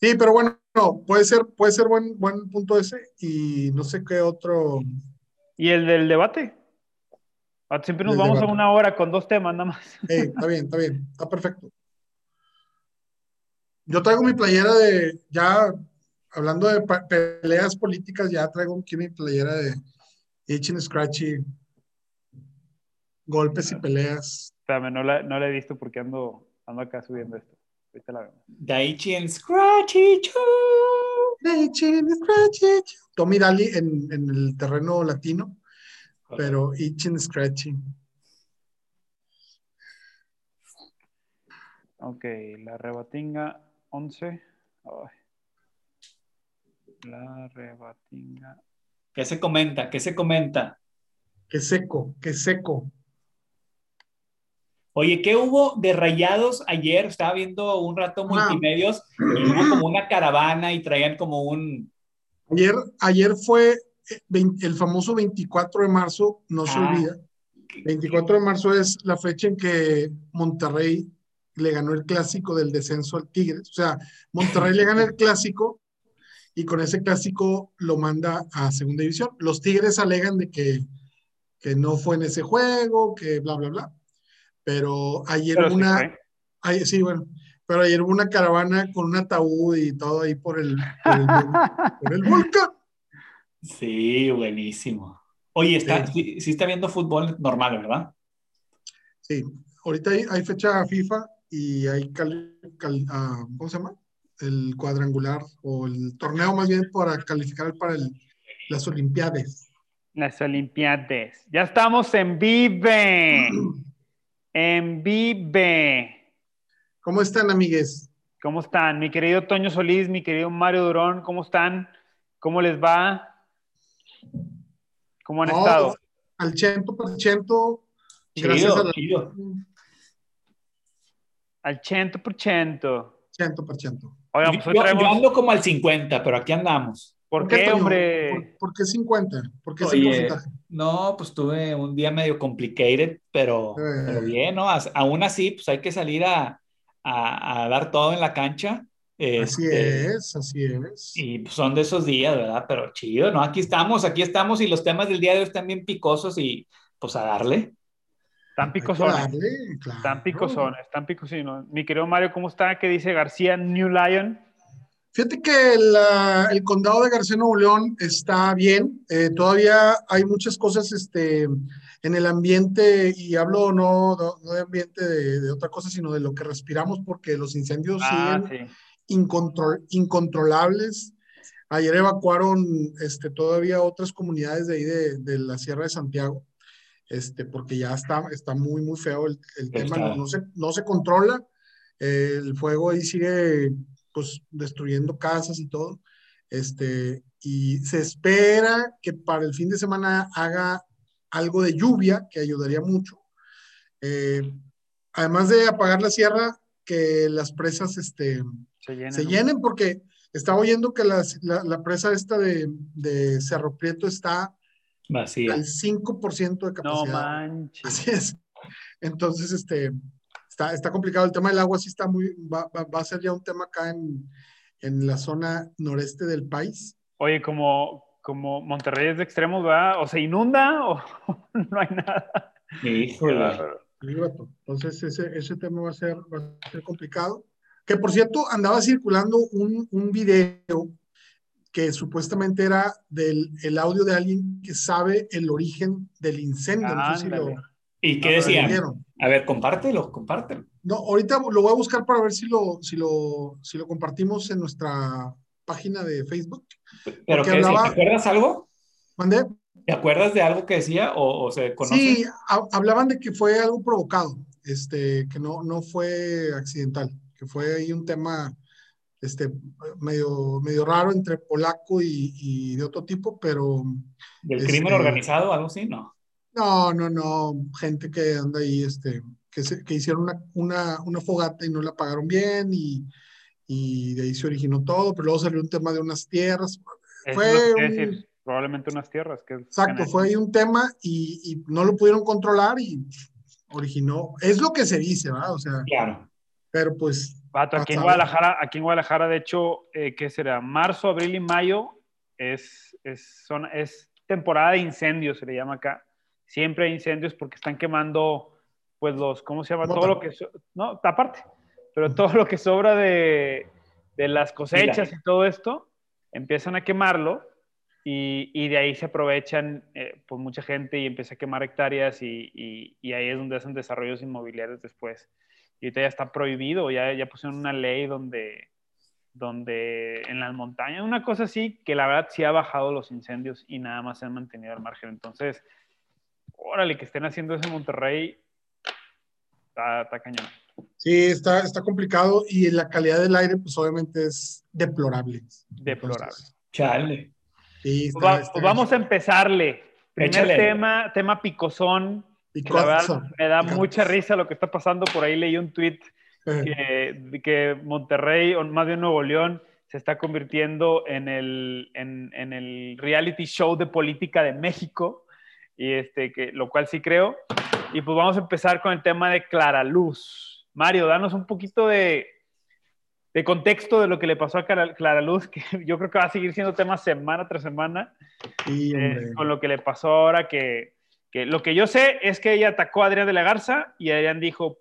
Sí, pero bueno, no, puede ser, puede ser buen, buen punto ese y no sé qué otro. ¿Y el del debate? Ah, siempre nos vamos debate. a una hora con dos temas nada más. Está bien, está bien, está perfecto. Yo traigo mi playera de, ya hablando de peleas políticas, ya traigo aquí mi playera de Itchy Scratchy, golpes y peleas. Espérame, no la, no la he visto porque ando, ando acá subiendo esto. Ahorita la vemos. Daichi and Scratchy Choo. Itchy Scratchy. Tommy Daly en, en el terreno latino, pero Itchy Scratchy. Ok, la rebatinga 11. Ay. La rebatinga. ¿Qué se comenta? ¿Qué se comenta? Qué seco, qué seco. Oye, ¿qué hubo de rayados ayer? Estaba viendo un rato Ah. multimedios y hubo como una caravana y traían como un... Ayer, ayer fue eh, el famoso 24 de marzo, no se Ah. olvida. 24 de marzo es la fecha en que Monterrey le ganó el clásico del descenso al Tigres. O sea, Monterrey le gana el clásico y con ese clásico lo manda a segunda división. Los Tigres alegan de que, que no fue en ese juego, que bla, bla, bla. Pero ayer Pero sí una, ay, sí, bueno, pero ayer hubo una caravana con un ataúd y todo ahí por el, por el, por el volcán. Sí, buenísimo. Oye, está, sí. sí está viendo fútbol normal, ¿verdad? Sí, ahorita hay, hay fecha FIFA y hay, cal- cal- ah, ¿cómo se llama? El cuadrangular o el torneo más bien para calificar para el- las Olimpiadas. Las Olimpiadas. Ya estamos en Vive. En Vive. ¿Cómo están, amigues? ¿Cómo están? Mi querido Toño Solís, mi querido Mario Durón, ¿cómo están? ¿Cómo les va? ¿Cómo han No, estado? Al ciento por ciento, Chido, gracias a la chido. Al 100%. ciento por ciento. Oigan, Yo, pues traemos... yo ando como al 50, pero aquí andamos. ¿Por qué, Toño? hombre? ¿Por, por qué 50? ¿Por qué ese Oye, porcentaje? no, pues tuve un día medio complicated, pero, Eh. pero bien, ¿no? As- Aún así, pues hay que salir a, a- a dar todo en la cancha. Así Este, es, así es. Y pues, son de esos días, ¿verdad? Pero chido, ¿no? Aquí estamos, aquí estamos y los temas del día de hoy están bien picosos y pues a darle. Que picosones. darle, claro. Están picosones, están picosones. Mi querido Mario, ¿cómo está? ¿Qué dice García New Lion? Fíjate que la- el condado de García Nuevo León está bien. eh, todavía hay muchas cosas este, en el ambiente, y hablo no, no, de ambiente de, de otra cosa, sino de lo que respiramos, porque los incendios Ah, siguen sí. incontrol- incontrolables. Ayer evacuaron este, todavía otras comunidades de ahí de, de la Sierra de Santiago, este, porque ya está, está muy, muy feo el, el tema, no se, no se controla. eh, el fuego ahí sigue pues destruyendo casas y todo. Este, y se espera que para el fin de semana haga algo de lluvia, que ayudaría mucho. Eh, además de apagar la sierra, que las presas este, Se llenen, porque estaba oyendo que las- la, la presa esta de, de Cerro Prieto está Vacía. al 5% de No capacidad. manches. Así es. Entonces, este, está, está complicado. El tema del agua sí está muy, va, va- va a ser ya un tema acá en, en la zona noreste del país. Oye, como, como Monterrey es de extremos, ¿verdad? ¿O se inunda o no hay nada? Híjole. Entonces, ese, ese tema va a, ser, va a ser complicado. Que por cierto, andaba circulando un, un video que supuestamente era del el audio de alguien que sabe el origen del incendio. No sé si lo. ¿Y qué vieron. A ver, compártelo, compártelo. No, ahorita lo voy a buscar para ver si lo, si lo, si lo compartimos en nuestra página de Facebook. ¿Pero qué decía? hablaba- ¿Te acuerdas algo? ¿Mandé? ¿Te acuerdas de algo que decía o, o se conoce? Sí, ha- hablaban de que fue algo provocado, este, que no, no fue accidental, que fue ahí un tema este, medio, medio raro entre polaco y, y de otro tipo, pero ¿Del Este- crimen organizado algo así? No. No, no, no, gente que anda ahí, este, que, se- que hicieron una, una, una fogata y no la pagaron bien y, y de ahí se originó todo, pero luego salió un tema de unas tierras, Eso Fue es lo que quería un- decir. Probablemente unas tierras. Que Exacto, fue ahí un tema y, y no lo pudieron controlar y originó, es lo que se dice, ¿verdad? O sea, Claro. pero pues aquí en Guadalajara, aquí en Guadalajara, de hecho, eh, ¿qué será? Marzo, abril y mayo es, es, son, es temporada de incendios, se le llama acá. Siempre hay incendios porque están quemando, pues los, ¿cómo se llama? Todo lo que, no, aparte, pero todo lo que sobra de, de las cosechas y todo esto, empiezan a quemarlo y, y de ahí se aprovechan eh, pues mucha gente y empieza a quemar hectáreas y, y, y, ahí es donde hacen desarrollos inmobiliarios después. Y ahorita ya está prohibido, ya, ya pusieron una ley donde, donde en las montañas, una cosa así, que la verdad sí ha bajado los incendios y nada más se han mantenido al margen. Entonces, órale, que estén haciendo eso en Monterrey, está, está cañón. Sí, está, está complicado y la calidad del aire, pues obviamente es deplorable. Deplorable. Chale. Sí, pues, pues vamos a empezarle. Primer tema, tema picosón. me da mucha risa lo que está pasando. Por ahí leí un tweet que, que, Monterrey, o más bien Nuevo León, se está convirtiendo en el, en, en el reality show de política de México, y este, que, lo cual sí creo. Y pues vamos a empezar con el tema de Clara Luz. Mario, danos un poquito de, de contexto de lo que le pasó a Clara Luz, que yo creo que va a seguir siendo tema semana tras semana, eh, con lo que le pasó ahora, que, que, lo que yo sé es que ella atacó a Adrián de la Garza y Adrián dijo,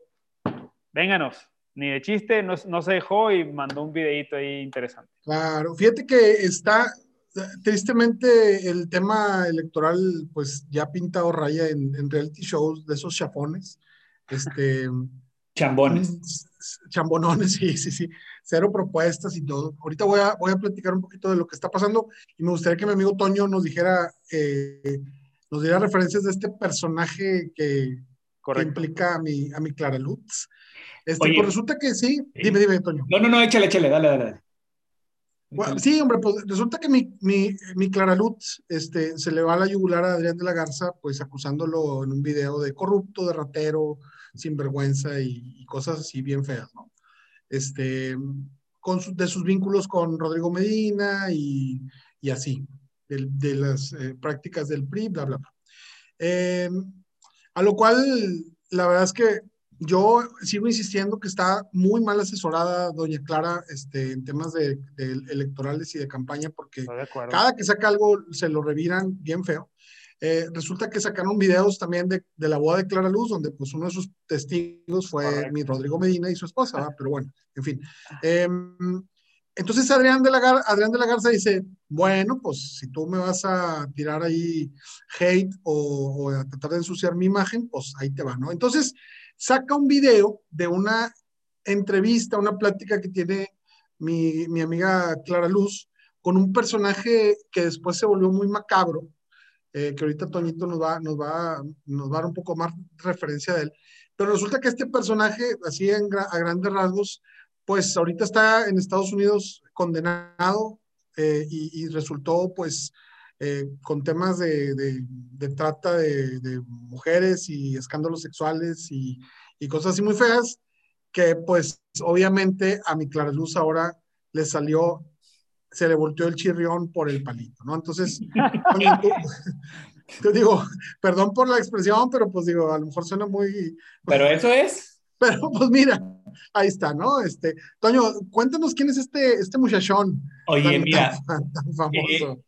vénganos, ni de chiste, no, no se dejó y mandó un videito ahí interesante. Claro, fíjate que está, tristemente el tema electoral pues ya ha pintado raya en, en reality shows de esos chafones, este... Chambones. Chambonones, sí, sí, sí. Cero propuestas y todo. Ahorita voy a, voy a platicar un poquito de lo que está pasando y me gustaría que mi amigo Toño nos dijera, eh, nos diera referencias de este personaje que, implica a mi, a mi Clara Lutz. Este, pues resulta que sí. Dime, dime, Toño. No, no, no, échale, échale, dale, dale. Sí, hombre, pues resulta que mi, mi, Clara Lutz este, se le va a la yugular a Adrián de la Garza, pues acusándolo en un video de corrupto, de ratero, sinvergüenza y, y cosas así bien feas, ¿no? Este, de sus vínculos con Rodrigo Medina y, y así, de, las eh, prácticas del PRI, bla, bla, bla. Eh, a lo cual, la verdad es que yo sigo insistiendo que está muy mal asesorada doña Clara este, en temas de, de electorales y de campaña, porque cada que saca algo se lo reviran bien feo. Eh, resulta que sacaron videos también de, de, la boda de Clara Luz, donde pues uno de sus testigos fue mi Rodrigo Medina y su esposa, pero bueno, en fin. Eh, entonces Adrián de, la Gar Adrián de la Garza dice, bueno, pues si tú me vas a tirar ahí hate o, o, a tratar de ensuciar mi imagen, pues ahí te va, ¿no? Entonces saca un video de una entrevista, una plática que tiene mi, mi amiga Clara Luz con un personaje que después se volvió muy macabro, eh, que ahorita Toñito nos va, nos, va, nos va a dar un poco más referencia de él. Pero resulta que este personaje, así en, a grandes rasgos, pues ahorita está en Estados Unidos condenado eh, y, y, resultó pues eh, con temas de, de, de trata de, de, mujeres y escándalos sexuales y, y, cosas así muy feas, que pues obviamente a mi Clara Luz ahora le salió se le volteó el chirrión por el palito, ¿no? Entonces, te digo, perdón por la expresión, pero pues digo, a lo mejor suena muy... Pero eso es. Pero pues mira, ahí está, ¿no? Este, Toño, cuéntanos quién es este, este muchachón. Oye, mira. Tan, tan famoso. Eh,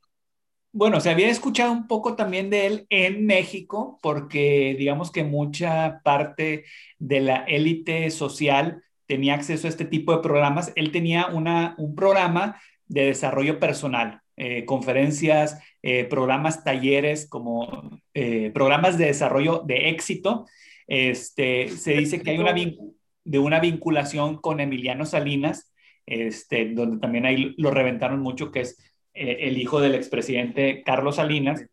bueno, se había escuchado un poco también de él en México, porque digamos que mucha parte de la élite social tenía acceso a este tipo de programas. Él tenía una, un programa de desarrollo personal, eh, conferencias, eh, programas, talleres, como eh, programas de desarrollo de éxito. Este, se dice que hay una, de una vinculación con Emiliano Salinas, este, donde también ahí lo reventaron mucho, que es el hijo del expresidente Carlos Salinas.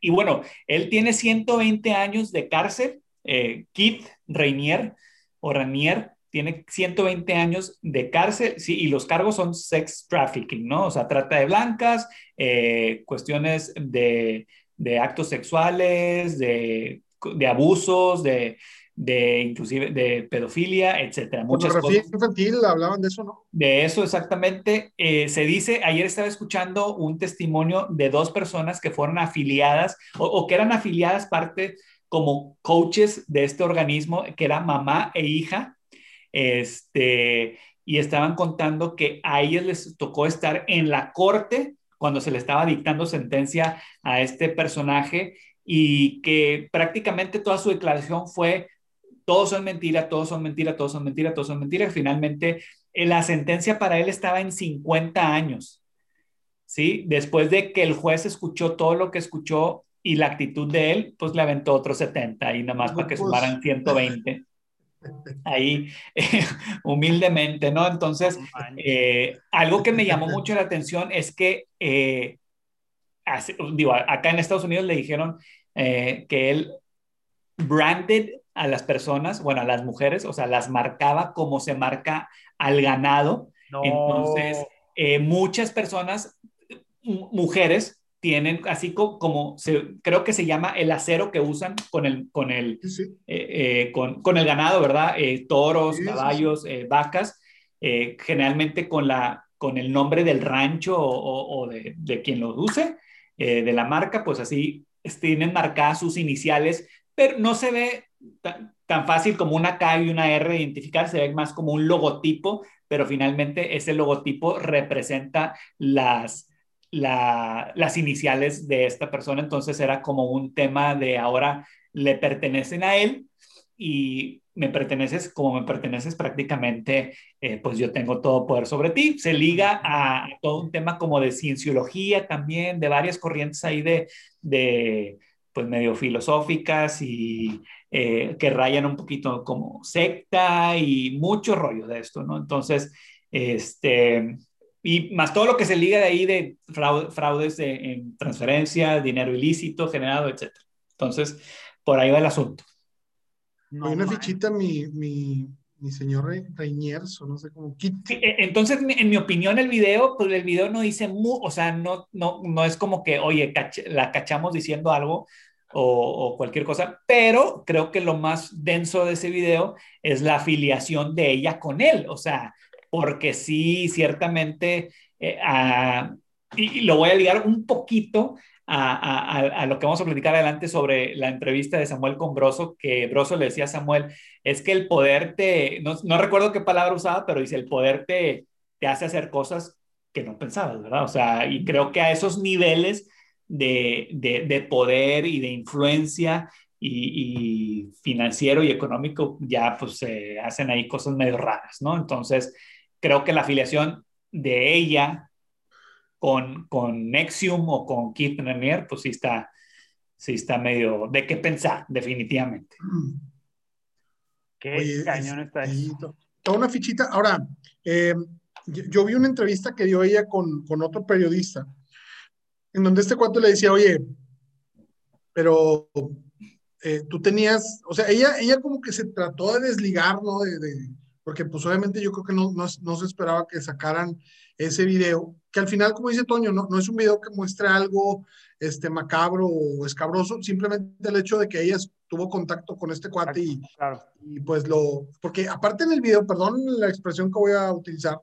Y bueno, él tiene 120 años de cárcel, Keith Rainier o Ranier, tiene 120 años de cárcel, sí, y los cargos son sex trafficking, ¿no? O sea, trata de blancas, eh, cuestiones de, de, actos sexuales, de, de abusos, de, de, inclusive de pedofilia, etcétera. Muchas cosas. infantil, hablaban de eso, ¿no? De eso exactamente. Eh, se dice, ayer estaba escuchando un testimonio de dos personas que fueron afiliadas o, o que eran afiliadas parte como coaches de este organismo, que era mamá e hija, este, y estaban contando que a ellos les tocó estar en la corte cuando se le estaba dictando sentencia a este personaje y que prácticamente toda su declaración fue todos son mentira, todos son mentira, todos son mentira, todos son mentira. Finalmente, eh, la sentencia para él estaba en 50 años. ¿Sí? Después de que el juez escuchó todo lo que escuchó y la actitud de él, pues le aventó otros 70 y nada más para que pues. sumaran 120. Ahí, humildemente, ¿no? Entonces, eh, algo que me llamó mucho la atención es que, eh, digo, acá en Estados Unidos le dijeron que él branded a las personas, bueno, a las mujeres, o sea, las marcaba como se marca al ganado. Entonces, eh, muchas personas, mujeres, tienen así como, se, creo que se llama el acero que usan con el, con el, eh, eh, con, con, el ganado, ¿verdad? toros, caballos, vacas, generalmente con, la, con el nombre del rancho o, de, de, quien lo use, de la marca, pues así tienen marcadas sus iniciales, pero no se ve tan, fácil como una K y una R identificar, se ve más como un logotipo, pero finalmente ese logotipo representa las, las iniciales de esta persona, entonces era como un tema de ahora le pertenecen a él y me perteneces como me perteneces prácticamente, eh, pues yo tengo todo poder sobre ti. Se liga a, todo un tema como de cienciología también, de varias corrientes ahí de, de pues medio filosóficas y eh, que rayan un poquito como secta y mucho rollo de esto, ¿no? Entonces, este, y más todo lo que se liga de ahí de fraudes en transferencia, dinero ilícito generado, etc. Entonces, por ahí va el asunto. No, Hay una fichita, mi, mi, mi señor Reiniers, o no sé cómo. E, entonces, en mi opinión, el video, pues el video no dice, o sea, no, no, no es como que, oye, la cachamos diciendo algo, o, cualquier cosa, pero creo que lo más denso de ese video es la afiliación de ella con él, o sea, porque sí, ciertamente, eh, y, lo voy a ligar un poquito a, a, lo que vamos a platicar adelante sobre la entrevista de Samuel con Broso, que Broso le decía a Samuel, es que el poder te, no, no recuerdo qué palabra usaba, pero dice, el poder te, te hace hacer cosas que no pensabas, ¿verdad? O sea, y creo que a esos niveles de, poder y de influencia y, financiero y económico, ya pues se hacen ahí cosas medio raras, ¿no? Entonces, creo que la afiliación de ella con, con Nexium o con Keith Renier, pues sí está, sí está medio de qué pensar, definitivamente. Qué cañón está eso. Toda una fichita. Ahora, eh, yo, vi una entrevista que dio ella con, con otro periodista en donde este cuento le decía, oye, pero eh, tú tenías, o sea, ella, ella como que se trató de desligar, ¿no? De, porque pues obviamente yo creo que no, no, se esperaba que sacaran ese video, que al final, como dice Toño, no, no es un video que muestre algo este, macabro o escabroso, simplemente el hecho de que ella tuvo contacto con este cuate y, y pues lo, porque aparte en el video, perdón la expresión que voy a utilizar,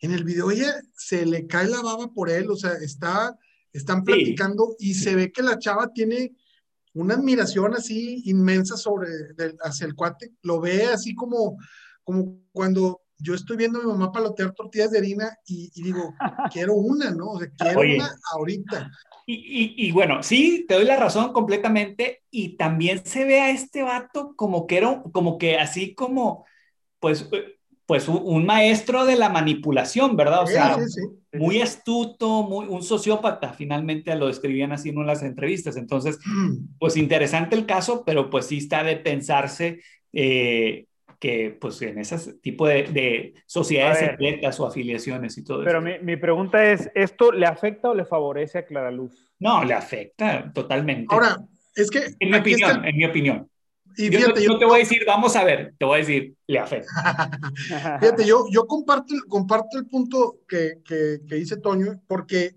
en el video ella se le cae la baba por él, o sea, está están platicando y se ve que la chava tiene una admiración así inmensa sobre hacia el cuate, lo ve así como, como cuando yo estoy viendo a mi mamá palotear tortillas de harina y, digo, quiero una, ¿no? O sea, quiero una ahorita. Y, y, bueno, sí, te doy la razón completamente y también se ve a este vato como que era, como que así como, pues, pues un, maestro de la manipulación, ¿verdad? O sea, muy astuto, muy, un sociópata, finalmente lo describían así en de las entrevistas. Entonces, mm. pues interesante el caso, pero pues sí está de pensarse eh, que pues en ese tipo de, sociedades secretas o afiliaciones y todo pero eso. Pero mi, mi, pregunta es, ¿esto le afecta o le favorece a Clara Luz? No, le afecta totalmente. Ahora, es que... En mi opinión, en mi opinión. Y yo, no, te voy a decir, vamos a ver, te voy a decir, le afecta. fíjate, yo, yo comparto, comparto el punto que, que, que dice Toño, porque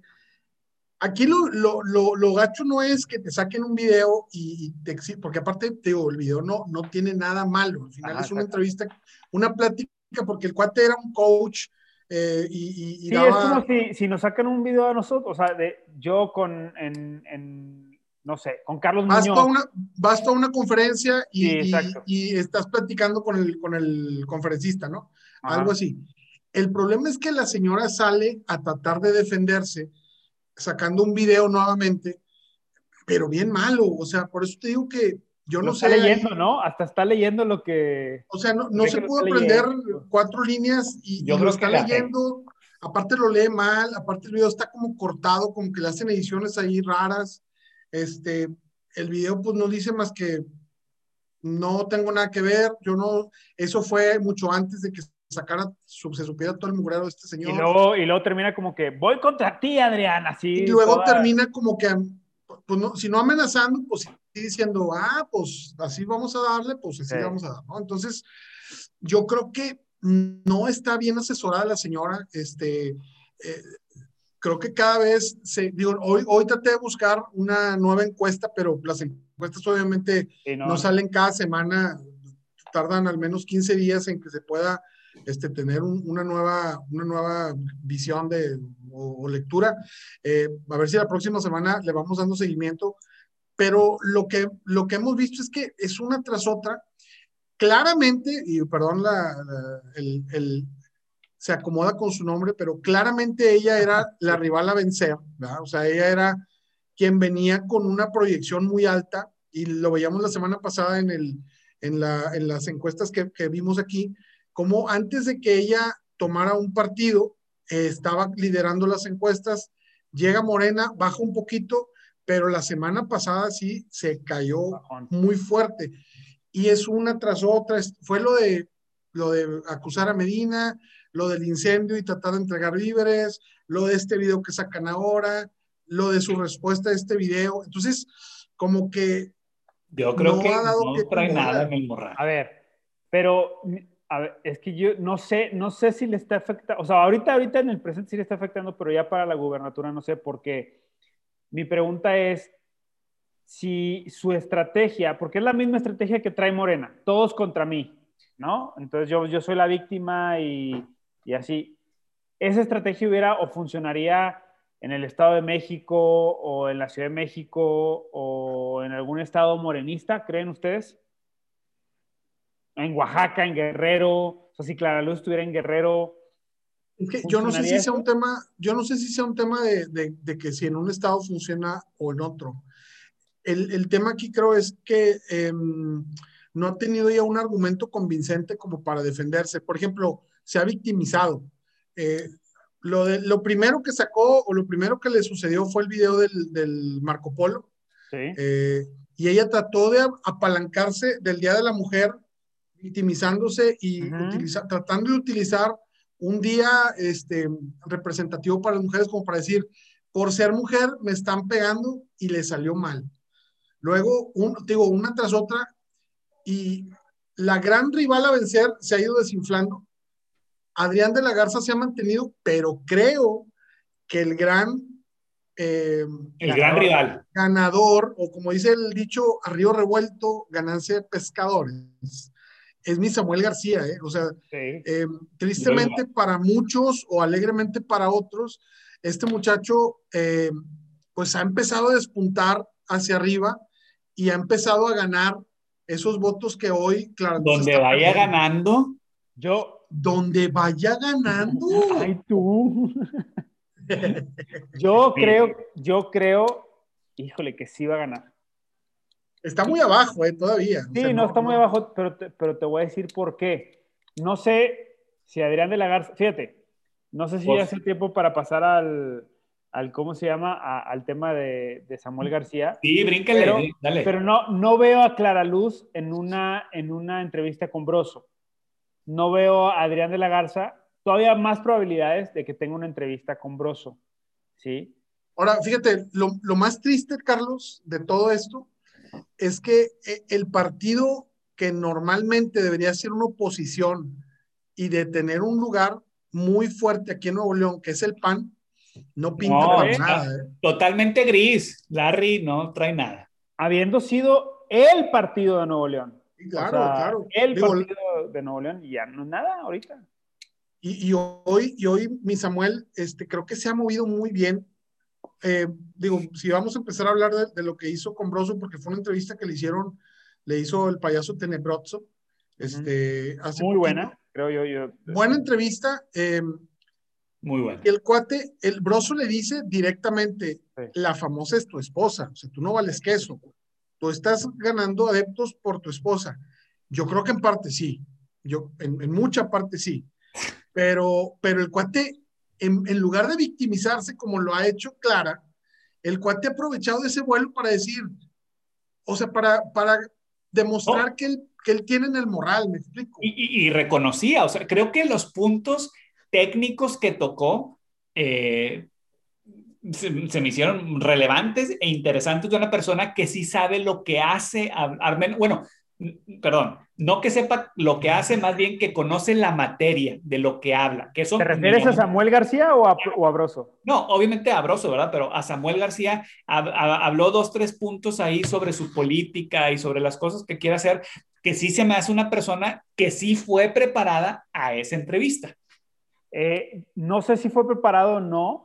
aquí lo, lo, lo, lo, gacho no es que te saquen un video y, te porque aparte, te digo, el video no, no tiene nada malo, al final es una entrevista, una plática, porque el cuate era un coach. Eh, y, y, sí, es como si, si, nos sacan un video a nosotros, o sea, de, yo con, en, en no sé, con Carlos vas Muñoz. una, vas a una conferencia y, y, estás platicando con el, con el conferencista, ¿no? Algo así. El problema es que la señora sale a tratar de defenderse, sacando un video nuevamente, pero bien malo. O sea, por eso te digo que yo no sé. Está leyendo, ¿no? Hasta está leyendo lo que. O sea, no, no se pudo aprender cuatro líneas y, yo lo está leyendo. Aparte lo lee mal, aparte el video está como cortado, como que le hacen ediciones ahí raras. Este, el video pues no dice más que no tengo nada que ver, yo no, eso fue mucho antes de que sacara, se supiera todo el mugrero de este señor. Y luego, y luego termina como que voy contra ti, Adrián, así. Y luego termina como que, pues no, si no amenazando, pues diciendo, ah, pues así vamos a darle, pues así vamos a dar, ¿no? Entonces, yo creo que no está bien asesorada la señora, este, eh, creo que cada vez se, digo, hoy, hoy traté de buscar una nueva encuesta, pero las encuestas obviamente no. salen cada semana, tardan al menos 15 días en que se pueda este, tener una, nueva, una nueva visión de, o, lectura. Eh, a ver si la próxima semana le vamos dando seguimiento, pero lo que, lo que hemos visto es que es una tras otra. Claramente, y perdón la, el, el, se acomoda con su nombre, pero claramente ella era la rival a vencer, ¿verdad? O sea, ella era quien venía con una proyección muy alta y lo veíamos la semana pasada en, el, en, la, en las encuestas que, que, vimos aquí, como antes de que ella tomara un partido, eh, estaba liderando las encuestas, llega Morena, baja un poquito, pero la semana pasada sí se cayó muy fuerte. Y es una tras otra, fue lo de, lo de acusar a Medina, lo del incendio y tratar de entregar víveres, lo de este video que sacan ahora, lo de su respuesta a este video. Entonces, como que... Yo creo que no trae nada en el morral. A ver, pero a ver, es que yo no sé, no sé si le está afectando, o sea, ahorita, ahorita en el presente sí le está afectando, pero ya para la gubernatura no sé, porque mi pregunta es si su estrategia, porque es la misma estrategia que trae Morena, todos contra mí, ¿no? Entonces yo, yo soy la víctima y, y así. ¿Esa estrategia hubiera o funcionaría en el Estado de México o en la Ciudad de México o en algún estado morenista, creen ustedes? En Oaxaca, en Guerrero, o sea, si Clara Luz estuviera en Guerrero. yo no sé si sea un tema, yo no sé si sea un tema de, de, que si en un estado funciona o en otro. El, el tema aquí creo es que em, no ha tenido ya un argumento convincente como para defenderse. Por ejemplo, se ha victimizado. Eh, lo, de, lo primero que sacó o lo primero que le sucedió fue el video del, del Marco Polo. Eh, y ella trató de apalancarse del Día de la Mujer, victimizándose y tratando de utilizar un día este, representativo para las mujeres como para decir, por ser mujer me están pegando y le salió mal. Luego, un, digo, una tras otra, y la gran rival a vencer se ha ido desinflando Adrián de la Garza se ha mantenido, pero creo que el gran... Eh, el gran rival. Ganador, o como dice el dicho, a río revuelto, ganancia de pescadores, es mi Samuel García, ¿eh? O sea, eh, tristemente para muchos o alegremente para otros, este muchacho eh, pues ha empezado a despuntar hacia arriba y ha empezado a ganar esos votos que hoy, claro. Donde vaya ganando. Yo, donde vaya ganando. Ay, tú. yo creo, yo creo, híjole, que sí va a ganar. Está muy abajo, eh, todavía. Sí, no, está muy abajo, pero te, pero te voy a decir por qué. No sé si Adrián de la Garza, fíjate, no sé si ya hace tiempo para pasar al, al ¿cómo se llama? al tema de, de, Samuel García. Sí, brínquele, pero, dale. Pero no, no veo a Clara Luz en una, en una entrevista con Broso no veo a Adrián de la Garza, todavía más probabilidades de que tenga una entrevista con Broso. ¿sí? Ahora, fíjate, lo, más triste, Carlos, de todo esto, es que eh, el partido que normalmente debería ser una oposición y de tener un lugar muy fuerte aquí en Nuevo León, que es el PAN, no pinta para eh, nada. ¿eh? Totalmente gris. Larry no trae nada. Habiendo sido el partido de Nuevo León. Claro, claro. El partido de Nuevo León y ya no es nada ahorita. Y, y, hoy, y hoy, mi Samuel, este, creo que se ha movido muy bien eh, digo, si vamos a empezar a hablar de, lo que hizo con Broso, porque fue una entrevista que le hicieron, le hizo el payaso Tenebrozzo. Este, Muy buena, creo yo, yo. Buena entrevista. Eh, Muy buena. El cuate, el Broso le dice directamente, la famosa es tu esposa, o sea, tú no vales queso, tú estás ganando adeptos por tu esposa. Yo creo que en parte sí, yo en, en mucha parte sí, pero, pero el cuate en, lugar de victimizarse como lo ha hecho Clara, el cuate ha aprovechado ese vuelo para decir, o sea, para, para demostrar oh. que, él, que él tiene en el moral, me explico. Y, reconocía, o sea, creo que los puntos técnicos que tocó eh, se, me hicieron relevantes e interesantes de una persona que sí sabe lo que hace, bueno, perdón, no que sepa lo que hace, más bien que conoce la materia de lo que habla. Que ¿Te refieres a Samuel García o a, o Broso? No, obviamente a Broso, ¿verdad? Pero a Samuel García habló dos, tres puntos ahí sobre su política y sobre las cosas que quiere hacer, que sí se me hace una persona que sí fue preparada a esa entrevista. Eh, no sé si fue preparado o no,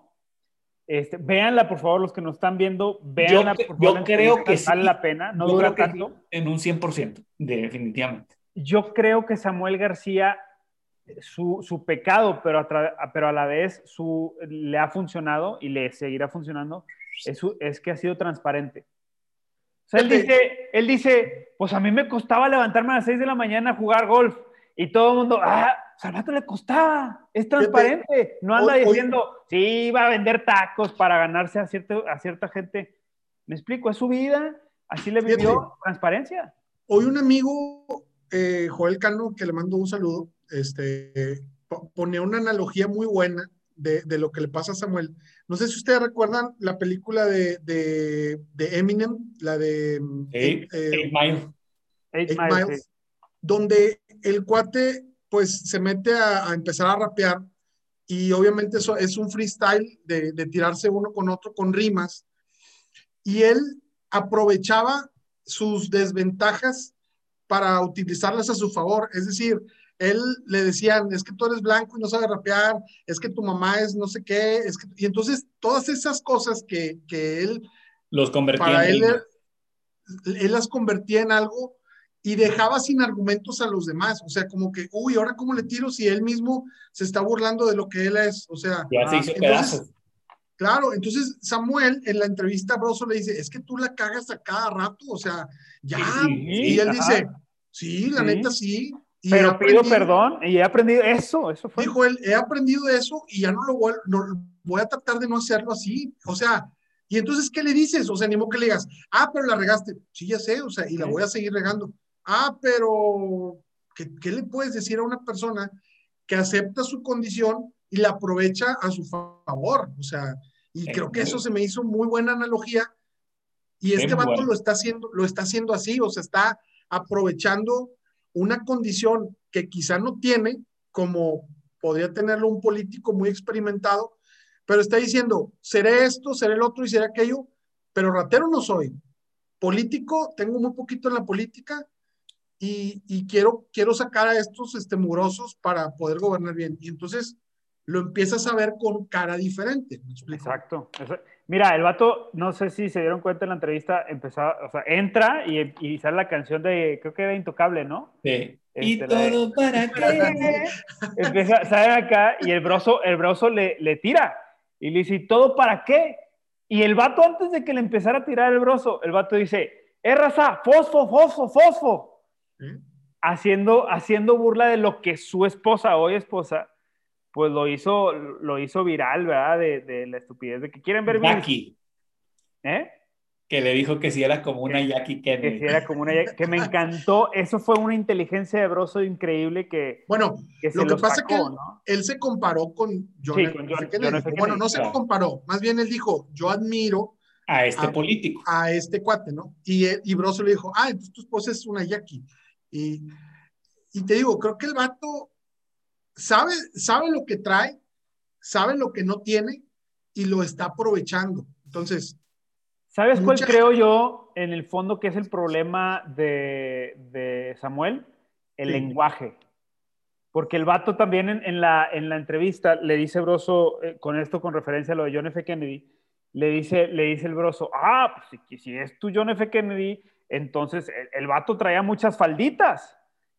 este, véanla, por favor, los que nos están viendo, véanla. Yo, yo creo que vale la pena, no dura tanto. En un 100%, definitivamente. Yo creo que Samuel García, su, su pecado, pero a, pero a la vez su, le ha funcionado y le seguirá funcionando, es, es que ha sido transparente. O sea, él dice, él dice, pues a mí me costaba levantarme a las 6 de la mañana a jugar golf y todo el mundo, ah, Salvato le costaba, es transparente, no anda diciendo, sí, iba a vender tacos para ganarse a, cierto, a cierta gente. Me explico, es su vida, así le vivió transparencia. Hoy un amigo, eh, Joel Cano, que le mando un saludo, este, ponía una analogía muy buena de, de, lo que le pasa a Samuel. No sé si ustedes recuerdan la película de, de, de Eminem, la de Eight, eh, Miles. Eight Miles, donde el cuate pues se mete a, empezar a rapear y obviamente eso es un freestyle de, tirarse uno con otro con rimas. Y él aprovechaba sus desventajas para utilizarlas a su favor, es decir, él le decían, es que tú eres blanco y no sabes rapear, es que tu mamá es no sé qué, es que, y entonces todas esas cosas que, que él... Los convertía en él, él las convertía en algo y dejaba sin argumentos a los demás. O sea, como que, uy, ahora cómo le tiro si él mismo se está burlando de lo que él es. O sea, Claro, entonces Samuel en la entrevista a Broso le dice, es que tú la cagas a cada rato, o sea, ya. y él dice, sí, la neta sí. Pero pido perdón y he aprendido eso, eso fue. Dijo él, he aprendido eso y ya no lo voy, no, voy a tratar de no hacerlo así. O sea, y entonces, ¿qué le dices? O sea, ni modo que le digas, ah, pero la regaste. Sí, ya sé, o sea, y la voy a seguir regando. Ah, pero ¿qué, le puedes decir a una persona que acepta su condición y la aprovecha a su favor? O sea, y creo que eso se me hizo muy buena analogía. Y este vato lo está haciendo, lo está haciendo así, o sea, está aprovechando una condición que quizá no tiene, como podría tenerlo un político muy experimentado, pero está diciendo, seré esto, seré el otro y seré aquello, pero ratero no soy. Político, tengo muy poquito en la política, y, quiero, quiero sacar a estos este, murosos para poder gobernar bien. Y entonces lo empiezas a ver con cara diferente. Exacto. Mira, el vato, no sé si se dieron cuenta en la entrevista, empezaba, o sea, entra y, y sale la canción de, creo que era Intocable, ¿no? Sí. Este, ¿Y todo para qué? Empieza, sale acá y el broso, el broso le, le tira. Y le dice, ¿y todo para qué? Y el vato, antes de que le empezara a tirar el broso, el vato dice, ¡eh, raza! ¡Fosfo, fosfo, fosfo! Haciendo, haciendo burla de lo que su esposa, hoy esposa, pues lo hizo, lo hizo viral, ¿verdad? De, la estupidez de que quieren ver Jackie. ¿Eh? Que le dijo que si era como una Jackie Kennedy. Que si era como una que me encantó. Eso fue una inteligencia de Broso increíble que. Bueno, lo que pasa es que él, se comparó con John, Kennedy. Bueno, no se comparó, más bien él dijo: Yo admiro a este político. A este cuate, ¿no? Y, y Broso le dijo: Ah, entonces tu esposa es una Jackie. Y, te digo, creo que el vato sabe, sabe lo que trae, sabe lo que no tiene y lo está aprovechando. Entonces. ¿Sabes cuál creo yo en el fondo que es el problema de, Samuel? El lenguaje. Porque el vato también en, la, en la entrevista le dice Broso, eh, con esto con referencia a lo de John F. Kennedy, le dice, le dice el broso, ah, pues si, si es tu John F. Kennedy, entonces el, el, vato traía muchas falditas.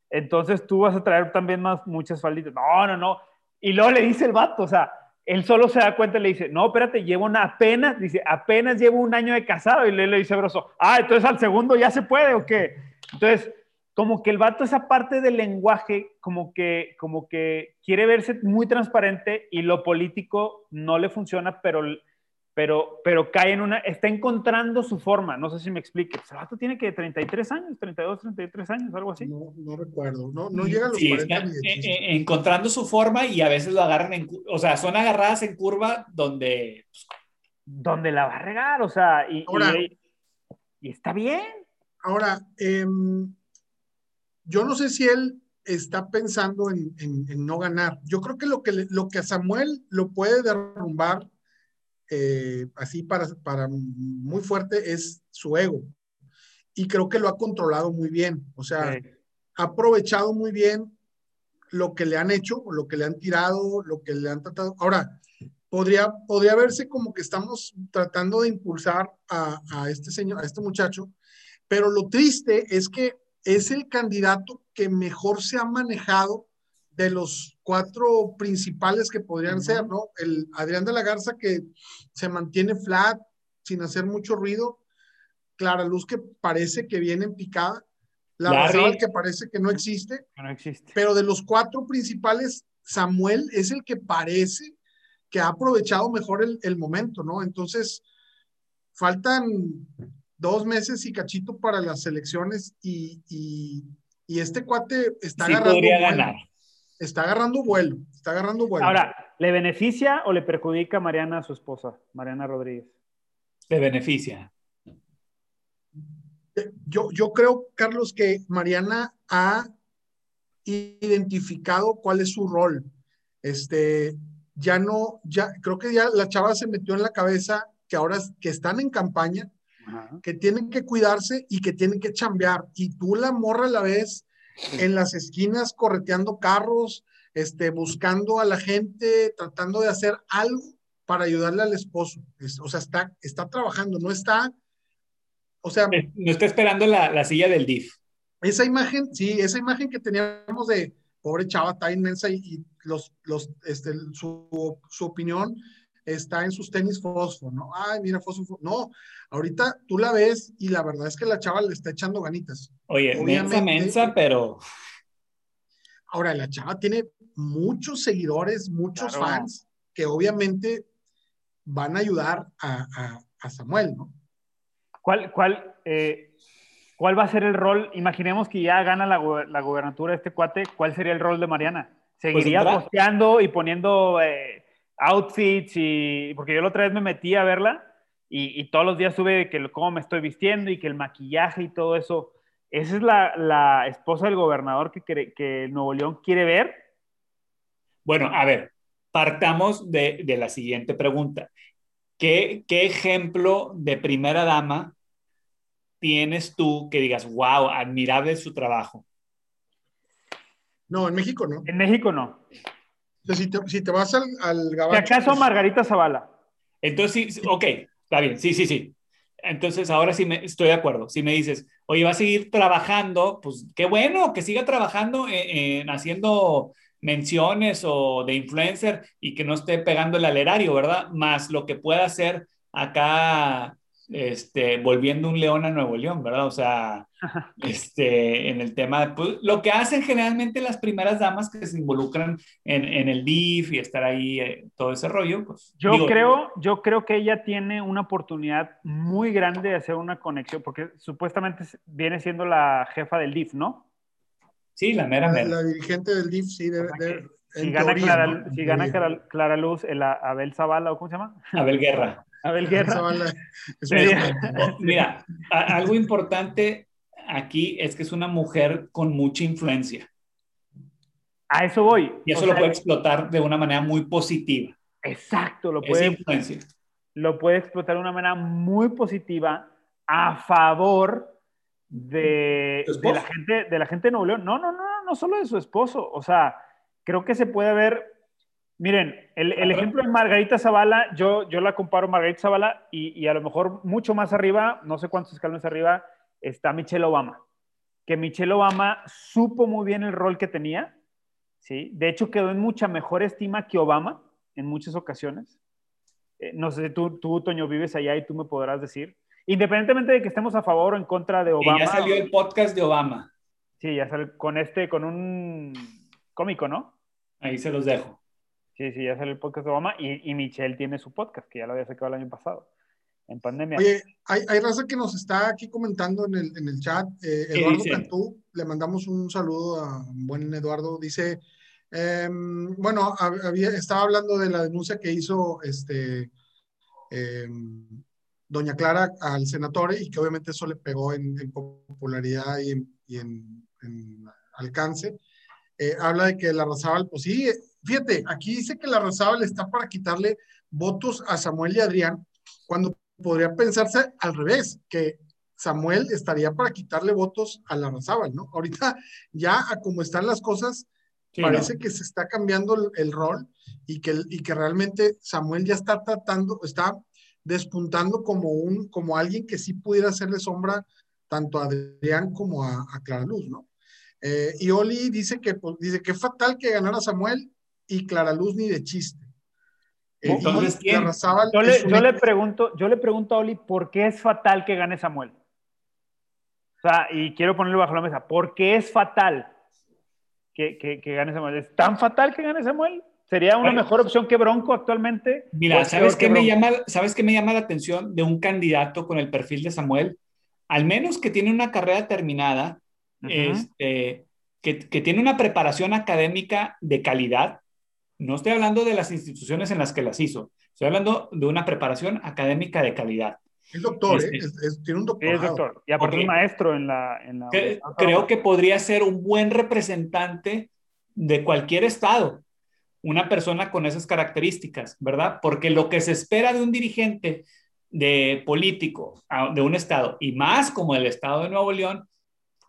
Entonces tú vas a traer también más, muchas falditas. No, no, no. Y luego le dice el vato, o sea, él solo se da cuenta y le dice, no, espérate, llevo una apenas, dice, apenas llevo un año de casado. Y le, dice Broso, ah, entonces al segundo ya se puede o qué. Entonces, como que el vato esa parte del lenguaje, como que, como que quiere verse muy transparente y lo político no le funciona, pero pero, pero cae en una, está encontrando su forma, no sé si me explique. El vato tiene que 33 años, 32, 33 años, algo así. No, no recuerdo, no, no llega a los 40 está, eh, eh, encontrando su forma y a veces lo agarran en, o sea, son agarradas en curva donde... Pues, donde la va a regar, o sea, y, ahora, y, y está bien. Ahora, eh, yo no sé si él está pensando en, en, en, no ganar. Yo creo que lo que, lo que a Samuel lo puede derrumbar eh, así para, para muy fuerte es su ego. Y creo que lo ha controlado muy bien. O sea, ha aprovechado muy bien lo que le han hecho, lo que le han tirado, lo que le han tratado. Ahora, podría, podría verse como que estamos tratando de impulsar a, a este señor, a este muchacho, pero lo triste es que es el candidato que mejor se ha manejado de los cuatro principales que podrían ser, ¿no? El Adrián de la Garza que se mantiene flat, sin hacer mucho ruido. Clara Luz que parece que viene en picada. La que parece que no existe. No existe. Pero de los cuatro principales, Samuel es el que parece que ha aprovechado mejor el, el momento, ¿no? Entonces, faltan dos meses y cachito para las elecciones y, y, y este cuate está sí podría ganar está agarrando vuelo, está agarrando vuelo. Ahora, ¿le beneficia o le perjudica a Mariana a su esposa, Mariana Rodríguez? Le beneficia. Yo, yo creo, Carlos, que Mariana ha identificado cuál es su rol. Este, ya no, ya, creo que ya la chava se metió en la cabeza que ahora que están en campaña, Ajá. que tienen que cuidarse y que tienen que chambear. Y tú la morra la ves en las esquinas correteando carros, este, buscando a la gente, tratando de hacer algo para ayudarle al esposo. Es, o sea, está, está trabajando, no está, o sea... No está esperando la, la, silla del DIF. Esa imagen, sí, esa imagen que teníamos de pobre chava, está inmensa y, y los, los, este, su, su opinión está en sus tenis fósforo, ¿no? Ay, mira, fósforo. No, ahorita tú la ves y la verdad es que la chava le está echando ganitas. Oye, mensa, mensa, pero... Ahora, la chava tiene muchos seguidores, muchos claro. fans que obviamente van a ayudar a, a, a Samuel, ¿no? ¿Cuál, cuál, eh, ¿Cuál va a ser el rol? Imaginemos que ya gana la, la gobernatura este cuate, ¿cuál sería el rol de Mariana? Pues ¿Seguiría pues posteando y poniendo... Eh, outfits y porque yo la otra vez me metí a verla y, y todos los días sube que cómo me estoy vistiendo y que el maquillaje y todo eso. ¿Esa es la, la esposa del gobernador que, que, que, Nuevo León quiere ver? Bueno, a ver, partamos de, de la siguiente pregunta. ¿Qué, ¿Qué ejemplo de primera dama tienes tú que digas, wow, admirable su trabajo? No, en México no. En México no. Si te, si te vas al, al gabacho, ¿Acaso pues... Margarita Zavala? Entonces, sí, ok, está bien, sí, sí, sí. Entonces, ahora sí me, estoy de acuerdo. Si me dices, oye, va a seguir trabajando, pues qué bueno que siga trabajando en, en haciendo menciones o de influencer y que no esté pegando el alerario, ¿verdad? Más lo que pueda hacer acá este, volviendo un león a Nuevo León, ¿verdad? O sea, este, en el tema, pues, lo que hacen generalmente las primeras damas que se involucran en, en el DIF y estar ahí, eh, todo ese rollo, pues. Yo digo, creo, yo creo que ella tiene una oportunidad muy grande de hacer una conexión, porque supuestamente viene siendo la jefa del DIF, ¿no? Sí, la mera mera. La, la dirigente del DIF, sí, de, de, si, gana, teoría, Clara, ¿no? si gana Clara, Clara, Luz, el Abel Zavala, ¿o cómo se llama? Abel Guerra. Abel Guerra. Mira, algo importante aquí es que es una mujer con mucha influencia. A eso voy. Y eso o lo sea, puede explotar de una manera muy positiva. Exacto, lo puede, lo puede explotar de una manera muy positiva a favor de, de, la gente de la gente de Nuevo León. No, no, no, no solo de su esposo. O sea, creo que se puede ver Miren, el, el ejemplo de Margarita Zavala, yo, yo la comparo a Margarita Zavala y, y, a lo mejor mucho más arriba, no sé cuántos escalones arriba, está Michelle Obama. Que Michelle Obama supo muy bien el rol que tenía, ¿sí? De hecho, quedó en mucha mejor estima que Obama en muchas ocasiones. Eh, no sé, tú, tú, Toño, vives allá y tú me podrás decir. Independientemente de que estemos a favor o en contra de Obama. Y ya salió el podcast de Obama. Sí, ya salió con este, con un cómico, ¿no? Ahí se los dejo. Sí, sí, ya salió el podcast de Obama y, y Michelle tiene su podcast, que ya lo había sacado el año pasado, en pandemia. Oye, hay, hay raza que nos está aquí comentando en el, en el chat. Eh, Eduardo Cantú, le mandamos un saludo a buen Eduardo. Dice, eh, bueno, había, estaba hablando de la denuncia que hizo este, eh, doña Clara al senatore y que obviamente eso le pegó en, en popularidad y en, y en, alcance. Eh, habla de que la Razábal, pues sí, fíjate, aquí dice que la Razábal está para quitarle votos a Samuel y Adrián, cuando podría pensarse al revés, que Samuel estaría para quitarle votos a la Razábal, ¿no? Ahorita ya a como están las cosas, sí, parece ¿no? que se está cambiando el, el rol y que, y que realmente Samuel ya está tratando, está despuntando como un, como alguien que sí pudiera hacerle sombra tanto a Adrián como a, a Clara Luz, ¿no? Eh, y Oli dice que, pues, dice que fatal que ganara Samuel y Clara Luz ni de chiste. Eh, Entonces, ¿quién? Yo, le, yo le, pregunto, yo le pregunto a Oli, ¿por qué es fatal que gane Samuel? O sea, y quiero ponerlo bajo la mesa, ¿por qué es fatal que, que, que gane Samuel? ¿Es tan fatal que gane Samuel? ¿Sería una bueno, mejor opción que Bronco actualmente? Mira, ¿sabes qué, me llama, ¿sabes qué me llama la atención de un candidato con el perfil de Samuel? Al menos que tiene una carrera terminada, uh -huh. este, que, que, tiene una preparación académica de calidad. No estoy hablando de las instituciones en las que las hizo, estoy hablando de una preparación académica de calidad. Es doctor, este, ¿eh? es, es, tiene un doctorado. Es doctor. Y aparte okay. maestro en la... En la... Que, creo que podría ser un buen representante de cualquier estado, una persona con esas características, ¿verdad? Porque lo que se espera de un dirigente de político de un estado, y más como el estado de Nuevo León,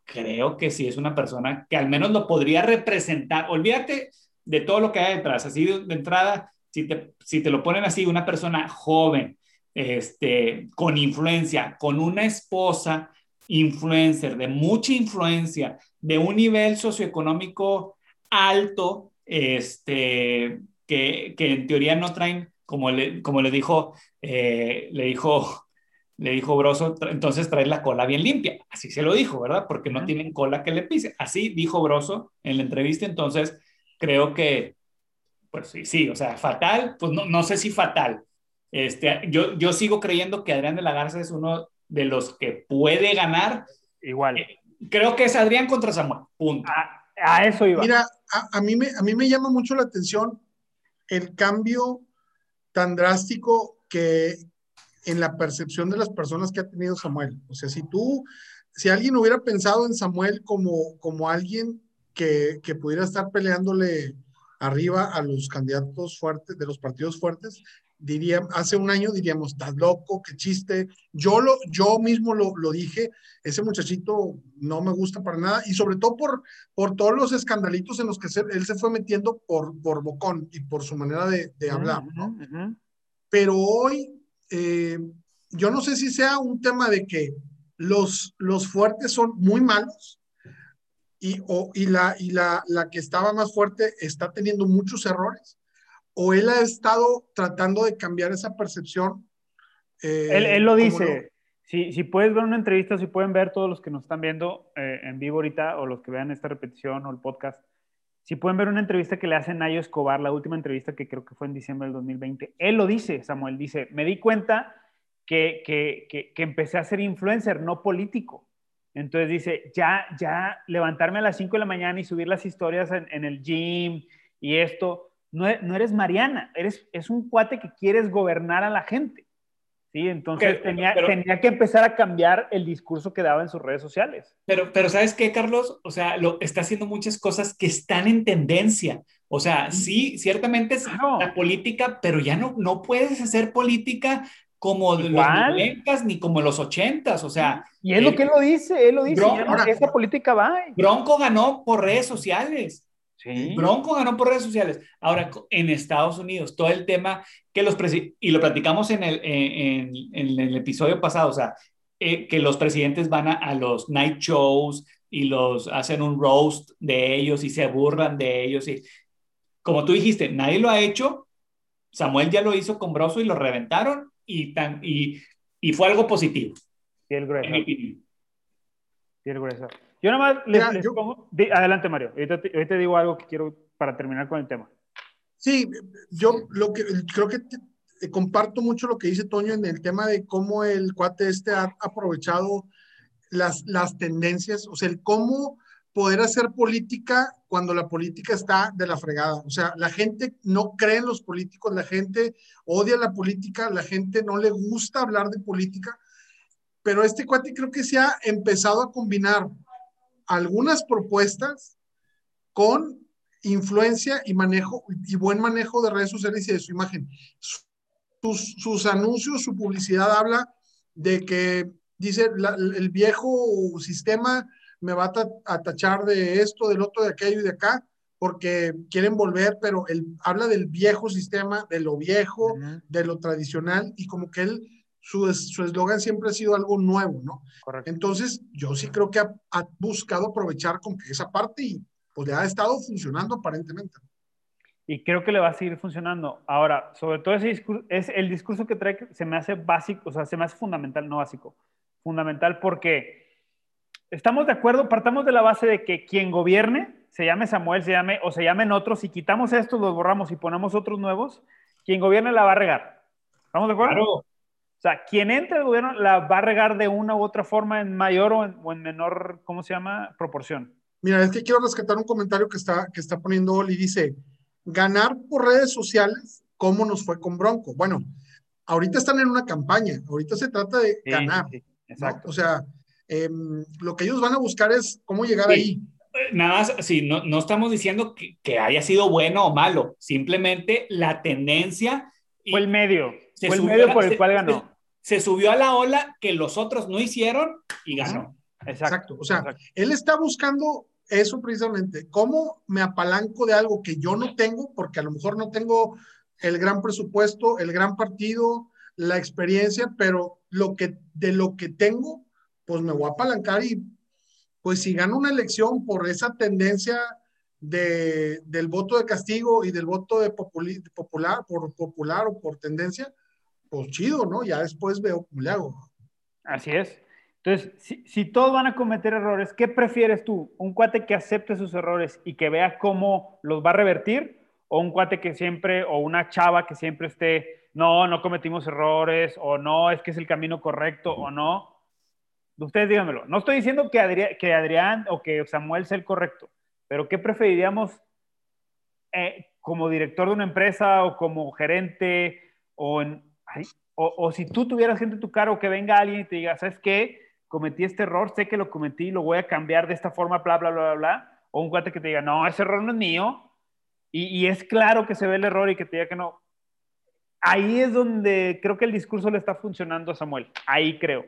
creo que sí es una persona que al menos lo podría representar. Olvídate de todo lo que hay detrás. Así de, de entrada, si te, si te lo ponen así, una persona joven, este, con influencia, con una esposa influencer, de mucha influencia, de un nivel socioeconómico alto, este, que, que en teoría no traen, como le, como le dijo, eh, le dijo le dijo Broso, entonces trae la cola bien limpia. Así se lo dijo, ¿verdad? Porque no tienen cola que le pise. Así dijo Broso en la entrevista, entonces creo que, pues sí, sí, o sea, fatal, pues no, no sé si fatal. Este, yo, yo sigo creyendo que Adrián de la Garza es uno de los que puede ganar. Igual. Eh, creo que es Adrián contra Samuel, punto. A, a eso iba. Mira, a, a, mí me, a mí me llama mucho la atención el cambio tan drástico que, en la percepción de las personas que ha tenido Samuel. O sea, si tú, si alguien hubiera pensado en Samuel como, como alguien que, que pudiera estar peleándole arriba a los candidatos fuertes, de los partidos fuertes, diría, hace un año diríamos, estás loco, qué chiste. Yo, lo, yo mismo lo, lo, dije, ese muchachito no me gusta para nada, y sobre todo por, por todos los escandalitos en los que se, él se fue metiendo por, por bocón y por su manera de, de hablar, ¿no? Uh -huh. Pero hoy eh, yo no sé si sea un tema de que los, los fuertes son muy malos y, o, y, la, y la, la que estaba más fuerte está teniendo muchos errores, o él ha estado tratando de cambiar esa percepción. Eh, él, él, lo dice. Lo... Si, si, puedes ver una entrevista, si pueden ver todos los que nos están viendo eh, en vivo ahorita o los que vean esta repetición o el podcast, si pueden ver una entrevista que le hace Nayo Escobar, la última entrevista que creo que fue en diciembre del 2020, él lo dice, Samuel, dice, me di cuenta que, que, que, que empecé a ser influencer, no político. Entonces dice, ya, ya levantarme a las 5 de la mañana y subir las historias en, en el gym y esto, no, no, eres Mariana, eres, es un cuate que quieres gobernar a la gente. ¿sí? Entonces tenía, pero, tenía, que empezar a cambiar el discurso que daba en sus redes sociales. Pero, pero ¿sabes qué, Carlos? O sea, lo, está haciendo muchas cosas que están en tendencia. O sea, sí, ciertamente es claro. la política, pero ya no, no puedes hacer política como los noventas ni como los ochentas, o sea. Y es lo que él lo dice, él lo dice, Bronco, ahora, esa política va. Bronco ganó por redes sociales. Bronco ganó por redes sociales. Ahora, en Estados Unidos, todo el tema que los y lo platicamos en el, en, el episodio pasado, o sea, eh, que los presidentes van a, a, los night shows y los hacen un roast de ellos y se burlan de ellos. Y como tú dijiste, nadie lo ha hecho. Samuel ya lo hizo con Broso y lo reventaron y, tan, y, y fue algo positivo. Y el grueso. Y el grueso. Yo nada más les, pongo. adelante, Mario. Ahorita te, digo algo que quiero para terminar con el tema. Sí, yo lo que creo que comparto mucho lo que dice Toño en el tema de cómo el cuate este ha aprovechado las, las tendencias, o sea, el cómo poder hacer política cuando la política está de la fregada. O sea, la gente no cree en los políticos, la gente odia la política, la gente no le gusta hablar de política, pero este cuate creo que se ha empezado a combinar algunas propuestas con influencia y manejo y buen manejo de redes sociales y de su imagen. Sus, sus anuncios, su publicidad habla de que dice el viejo sistema me va a, tachar de esto, del otro, de aquello y de acá, porque quieren volver, pero él habla del viejo sistema, de lo viejo, de lo tradicional, y como que él su eslogan siempre ha sido algo nuevo, ¿no? Correcto. Entonces, yo sí creo que ha, buscado aprovechar con que esa parte y pues le ha estado funcionando aparentemente. Y creo que le va a seguir funcionando. Ahora, sobre todo ese discurso, es el discurso que trae se me hace básico, o sea, se me hace fundamental, no básico, fundamental porque estamos de acuerdo, partamos de la base de que quien gobierne, se llame Samuel, se llame, o se llamen otros, y quitamos estos, los borramos y ponemos otros nuevos, quien gobierne la va a regar. ¿Estamos de acuerdo? Claro. O sea, quien entre al gobierno la va a regar de una u otra forma en mayor o en, menor, ¿cómo se llama? Proporción. Mira, es que quiero rescatar un comentario que está, que está poniendo Oli. Dice, ganar por redes sociales, ¿cómo nos fue con Bronco? Bueno, ahorita están en una campaña, ahorita se trata de ganar. exacto. O sea, em, lo que ellos van a buscar es cómo llegar ahí. Eh, nada más, sí, no, no estamos diciendo que, que, haya sido bueno o malo, simplemente la tendencia. Fue el medio, fue el medio por el cual ganó se subió a la ola que los otros no hicieron y ganó. Exacto. O sea, él está buscando eso precisamente. ¿Cómo me apalanco de algo que yo no tengo? Porque a lo mejor no tengo el gran presupuesto, el gran partido, la experiencia, pero lo que, de lo que tengo, pues me voy a apalancar y pues si gano una elección por esa tendencia de, del voto de castigo y del voto de popular, por popular o por tendencia, pues chido, ¿no? Ya después veo cómo le hago. Así es. Entonces, si, todos van a cometer errores, ¿qué prefieres tú? ¿Un cuate que acepte sus errores y que vea cómo los va a revertir? ¿O un cuate que siempre, o una chava que siempre esté, no, no cometimos errores, o no, es que es el camino correcto, o no? Ustedes díganmelo. No estoy diciendo que, Adrián, o que Samuel sea el correcto, pero ¿qué preferiríamos eh, como director de una empresa o como gerente o en, o, si tú tuvieras gente en tu cargo que venga alguien y te diga, ¿sabes qué? Cometí este error, sé que lo cometí, lo voy a cambiar de esta forma, bla, bla, bla, bla, bla. O un cuate que te diga, no, ese error no es mío. Y, y es claro que se ve el error y que te diga que no. Ahí es donde creo que el discurso le está funcionando a Samuel. Ahí creo.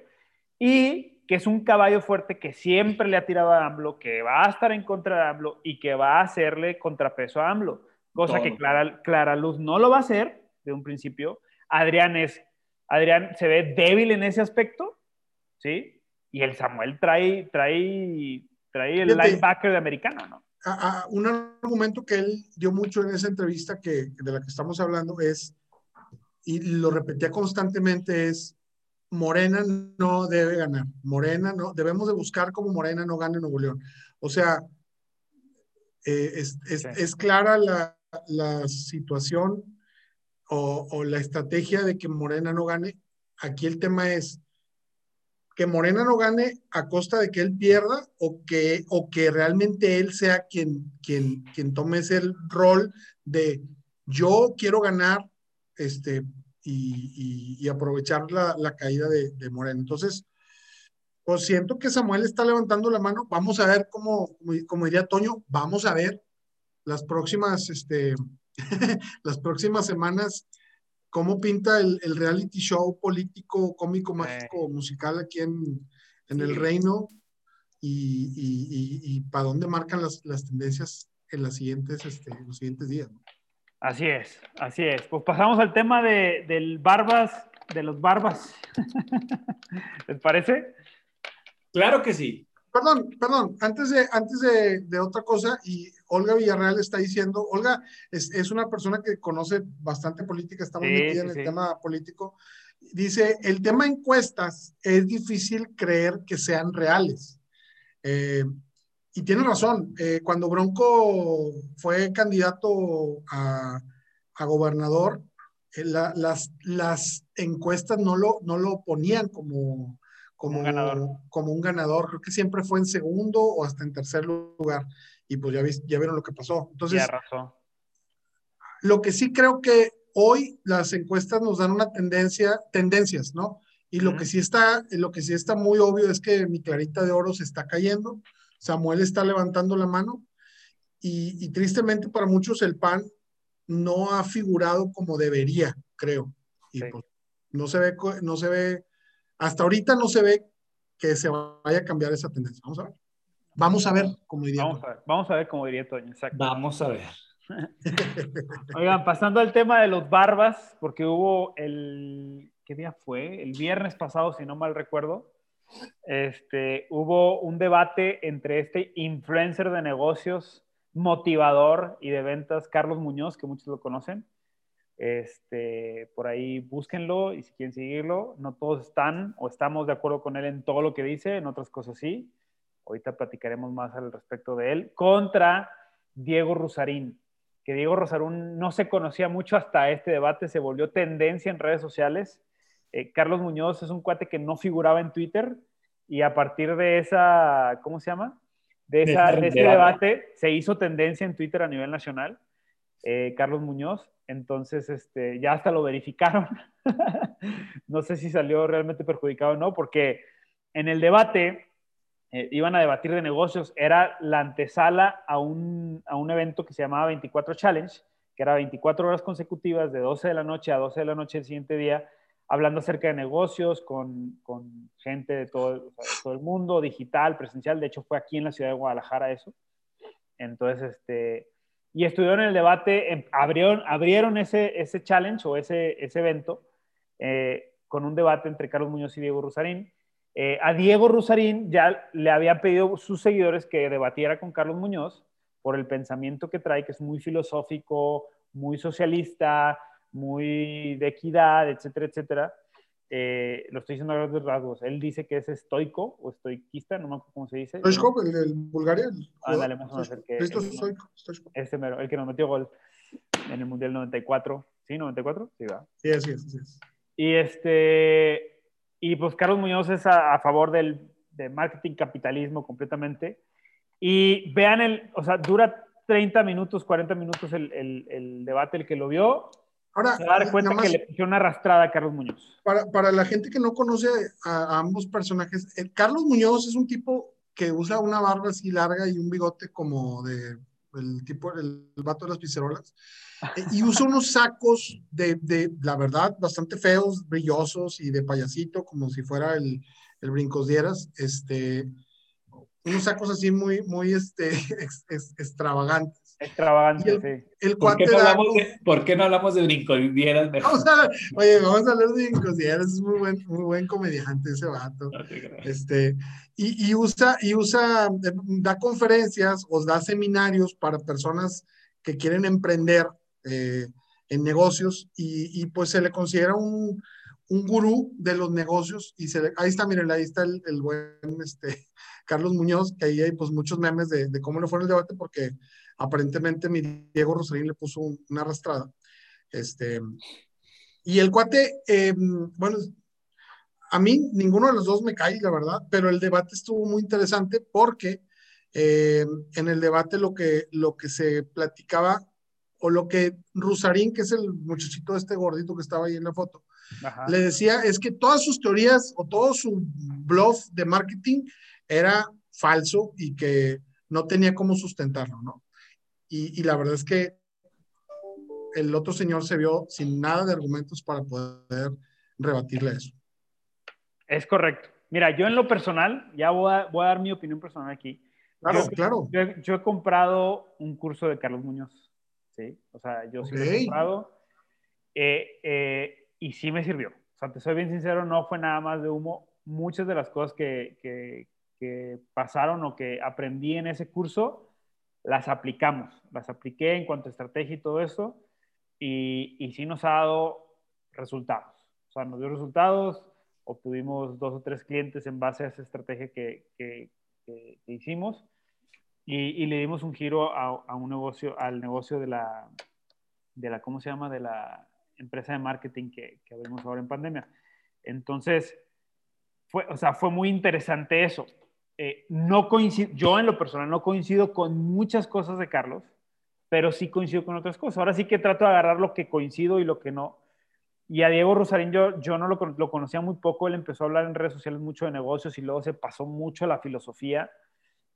Y que es un caballo fuerte que siempre le ha tirado a AMLO, que va a estar en contra de AMLO y que va a hacerle contrapeso a AMLO. Cosa que Clara, Clara Luz no lo va a hacer de un principio Adrián es, Adrián se ve débil en ese aspecto, ¿sí? Y el Samuel trae, trae, trae el linebacker de americano, ¿no? un argumento que él dio mucho en esa entrevista que, de la que estamos hablando es, y lo repetía constantemente, es Morena no debe ganar. Morena no, debemos de buscar como Morena no gane Nuevo León. O sea, eh, es, es, es, clara la, la situación o, la estrategia de que Morena no gane. Aquí el tema es que Morena no gane a costa de que él pierda o que, o que realmente él sea quien, quien, quien tome ese rol de yo quiero ganar este, y, aprovechar la, caída de, Morena. Entonces, pues siento que Samuel está levantando la mano. Vamos a ver cómo, como diría Toño, vamos a ver las próximas, este, las próximas semanas cómo pinta el, reality show político, cómico, mágico, musical aquí en, el reino y, y, para dónde marcan las, tendencias en, las siguientes, este, los siguientes días. Así es, así es. Pues pasamos al tema de, del barbas, de los barbas. ¿Les parece? Claro que sí. Perdón, perdón, antes de, antes de, otra cosa, y Olga Villarreal está diciendo, Olga es, es una persona que conoce bastante política, está muy metida en el tema político, dice, el tema encuestas es difícil creer que sean reales. Eh, y tiene razón, eh, cuando Bronco fue candidato a, a gobernador, eh, las, las encuestas no lo, no lo ponían como, como, un ganador. como un ganador. Creo que siempre fue en segundo o hasta en tercer lugar. Y pues ya, ya vieron lo que pasó. Entonces, lo que sí creo que hoy las encuestas nos dan una tendencia, tendencias, ¿no? Y lo que sí está, lo que sí está muy obvio es que mi clarita de oro se está cayendo. Samuel está levantando la mano y, tristemente para muchos el PAN no ha figurado como debería, creo. Y pues, no se ve, no se ve hasta ahorita no se ve que se vaya a cambiar esa tendencia. Vamos a ver. Vamos a ver, como diría. Vamos a ver, vamos a ver como diría Toño. Exacto. Vamos a ver. Oigan, pasando al tema de los barbas, porque hubo el, ¿qué día fue? El viernes pasado, si no mal recuerdo, este, hubo un debate entre este influencer de negocios, motivador y de ventas, Carlos Muñoz, que muchos lo conocen, este, por ahí búsquenlo y si quieren seguirlo, no todos están o estamos de acuerdo con él en todo lo que dice, en otras cosas sí. Ahorita platicaremos más al respecto de él. Contra Diego Rusarín, que Diego Rosarín no se conocía mucho hasta este debate, se volvió tendencia en redes sociales. Eh, Carlos Muñoz es un cuate que no figuraba en Twitter y a partir de esa, ¿cómo se llama? De, esa, de ese debate se hizo tendencia en Twitter a nivel nacional. Eh, Carlos Muñoz entonces, este, ya hasta lo verificaron. no sé si salió realmente perjudicado o no, porque en el debate eh, iban a debatir de negocios. Era la antesala a un, a un evento que se llamaba 24 Challenge, que era 24 horas consecutivas de 12 de la noche a 12 de la noche el siguiente día, hablando acerca de negocios con, con gente de todo, todo el mundo, digital, presencial. De hecho, fue aquí en la ciudad de Guadalajara eso. Entonces, este, y estuvieron en el debate, em, abrieron, abrieron ese, ese challenge o ese, ese evento eh, con un debate entre Carlos Muñoz y Diego Rusarín. Eh, a Diego Rusarín ya le habían pedido sus seguidores que debatiera con Carlos Muñoz por el pensamiento que trae, que es muy filosófico, muy socialista, muy de equidad, etcétera, etcétera. Eh, lo estoy diciendo a grandes rasgos. Él dice que es estoico o estoiquista, no me acuerdo cómo se dice. Stoico, el de Bulgaria. Ándale, vamos a hacer que. Esto es Este mero, el que nos metió gol en el Mundial 94. ¿Sí? ¿94? Sí, va. Sí, así es, así es. Y este. Y pues Carlos Muñoz es a, favor del de marketing capitalismo completamente. Y vean el. O sea, dura 30 minutos, 40 minutos el, el, el debate, el que lo vio Ahora, se dar cuenta que le pusieron una arrastrada a Carlos Muñoz. Para, para la gente que no conoce a, ambos personajes, el Carlos Muñoz es un tipo que usa una barba así larga y un bigote como de el tipo, el, vato de las piserolas, eh, y usa unos sacos de, de, la verdad, bastante feos, brillosos y de payasito, como si fuera el, el Brincos Dieras, este, unos sacos así muy, muy, este, extravagantes. Extravagante, sí. El ¿Por, qué no hablamos de, ¿Por qué no hablamos de brincodieras? Vamos a, oye, vamos a hablar de brincodieras, es muy buen, muy buen comediante ese vato. este, y, y, usa, y usa, da conferencias o da seminarios para personas que quieren emprender eh, en negocios y, y, pues se le considera un, un gurú de los negocios y se ahí está, miren, ahí está el, el buen este, Carlos Muñoz, que ahí hay pues muchos memes de, de cómo le fue el debate porque aparentemente mi Diego Rosarín le puso una arrastrada. Este, y el cuate, em, bueno, a mí ninguno de los dos me cae, la verdad, pero el debate estuvo muy interesante porque em, en el debate lo que, lo que se platicaba, o lo que Rosarín, que es el muchachito este gordito que estaba ahí en la foto, le decía es que todas sus teorías o todo su bluff de marketing era falso y que no tenía cómo sustentarlo, ¿no? Y, la verdad es que el otro señor se vio sin nada de argumentos para poder rebatirle eso. Es correcto. Mira, yo en lo personal, ya voy a, dar mi opinión personal aquí. Claro, claro. Yo, he comprado un curso de Carlos Muñoz, ¿sí? O sea, yo sí lo he comprado eh, eh, y sí me sirvió. O sea, te soy bien sincero, no fue nada más de humo. Muchas de las cosas que, que, que pasaron o que aprendí en ese curso, las aplicamos. Las apliqué en cuanto a estrategia y todo eso y, y sí nos ha dado resultados. O sea, nos dio resultados, obtuvimos dos o tres clientes en base a esa estrategia que, que, que hicimos y, le dimos un giro a, a, un negocio, al negocio de la, de la, ¿cómo se llama? De la empresa de marketing que, que abrimos ahora en pandemia. Entonces, fue, o sea, fue muy interesante eso. Eh, no coincido, yo en lo personal no coincido con muchas cosas de Carlos, pero sí coincido con otras cosas. Ahora sí que trato de agarrar lo que coincido y lo que no. Y a Diego Rosarín yo, yo no lo, lo, conocía muy poco, él empezó a hablar en redes sociales mucho de negocios y luego se pasó mucho a la filosofía.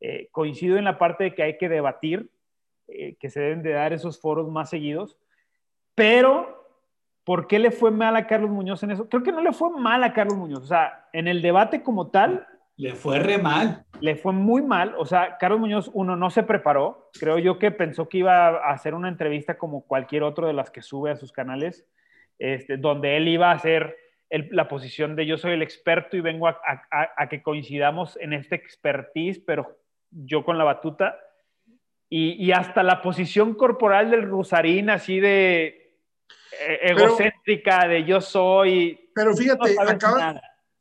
Eh, coincido en la parte de que hay que debatir, eh, que se deben de dar esos foros más seguidos, pero ¿por qué le fue mal a Carlos Muñoz en eso? Creo que no le fue mal a Carlos Muñoz, o sea, en el debate como tal. Le fue re mal. Le fue muy mal, o sea, Carlos Muñoz, uno, no se preparó, creo yo que pensó que iba a hacer una entrevista como cualquier otro de las que sube a sus canales este, donde él iba a hacer la posición de yo soy el experto y vengo a, que coincidamos en este expertise, pero yo con la batuta. Y, hasta la posición corporal del Rosarín, así de eh, egocéntrica, de yo soy. Pero fíjate,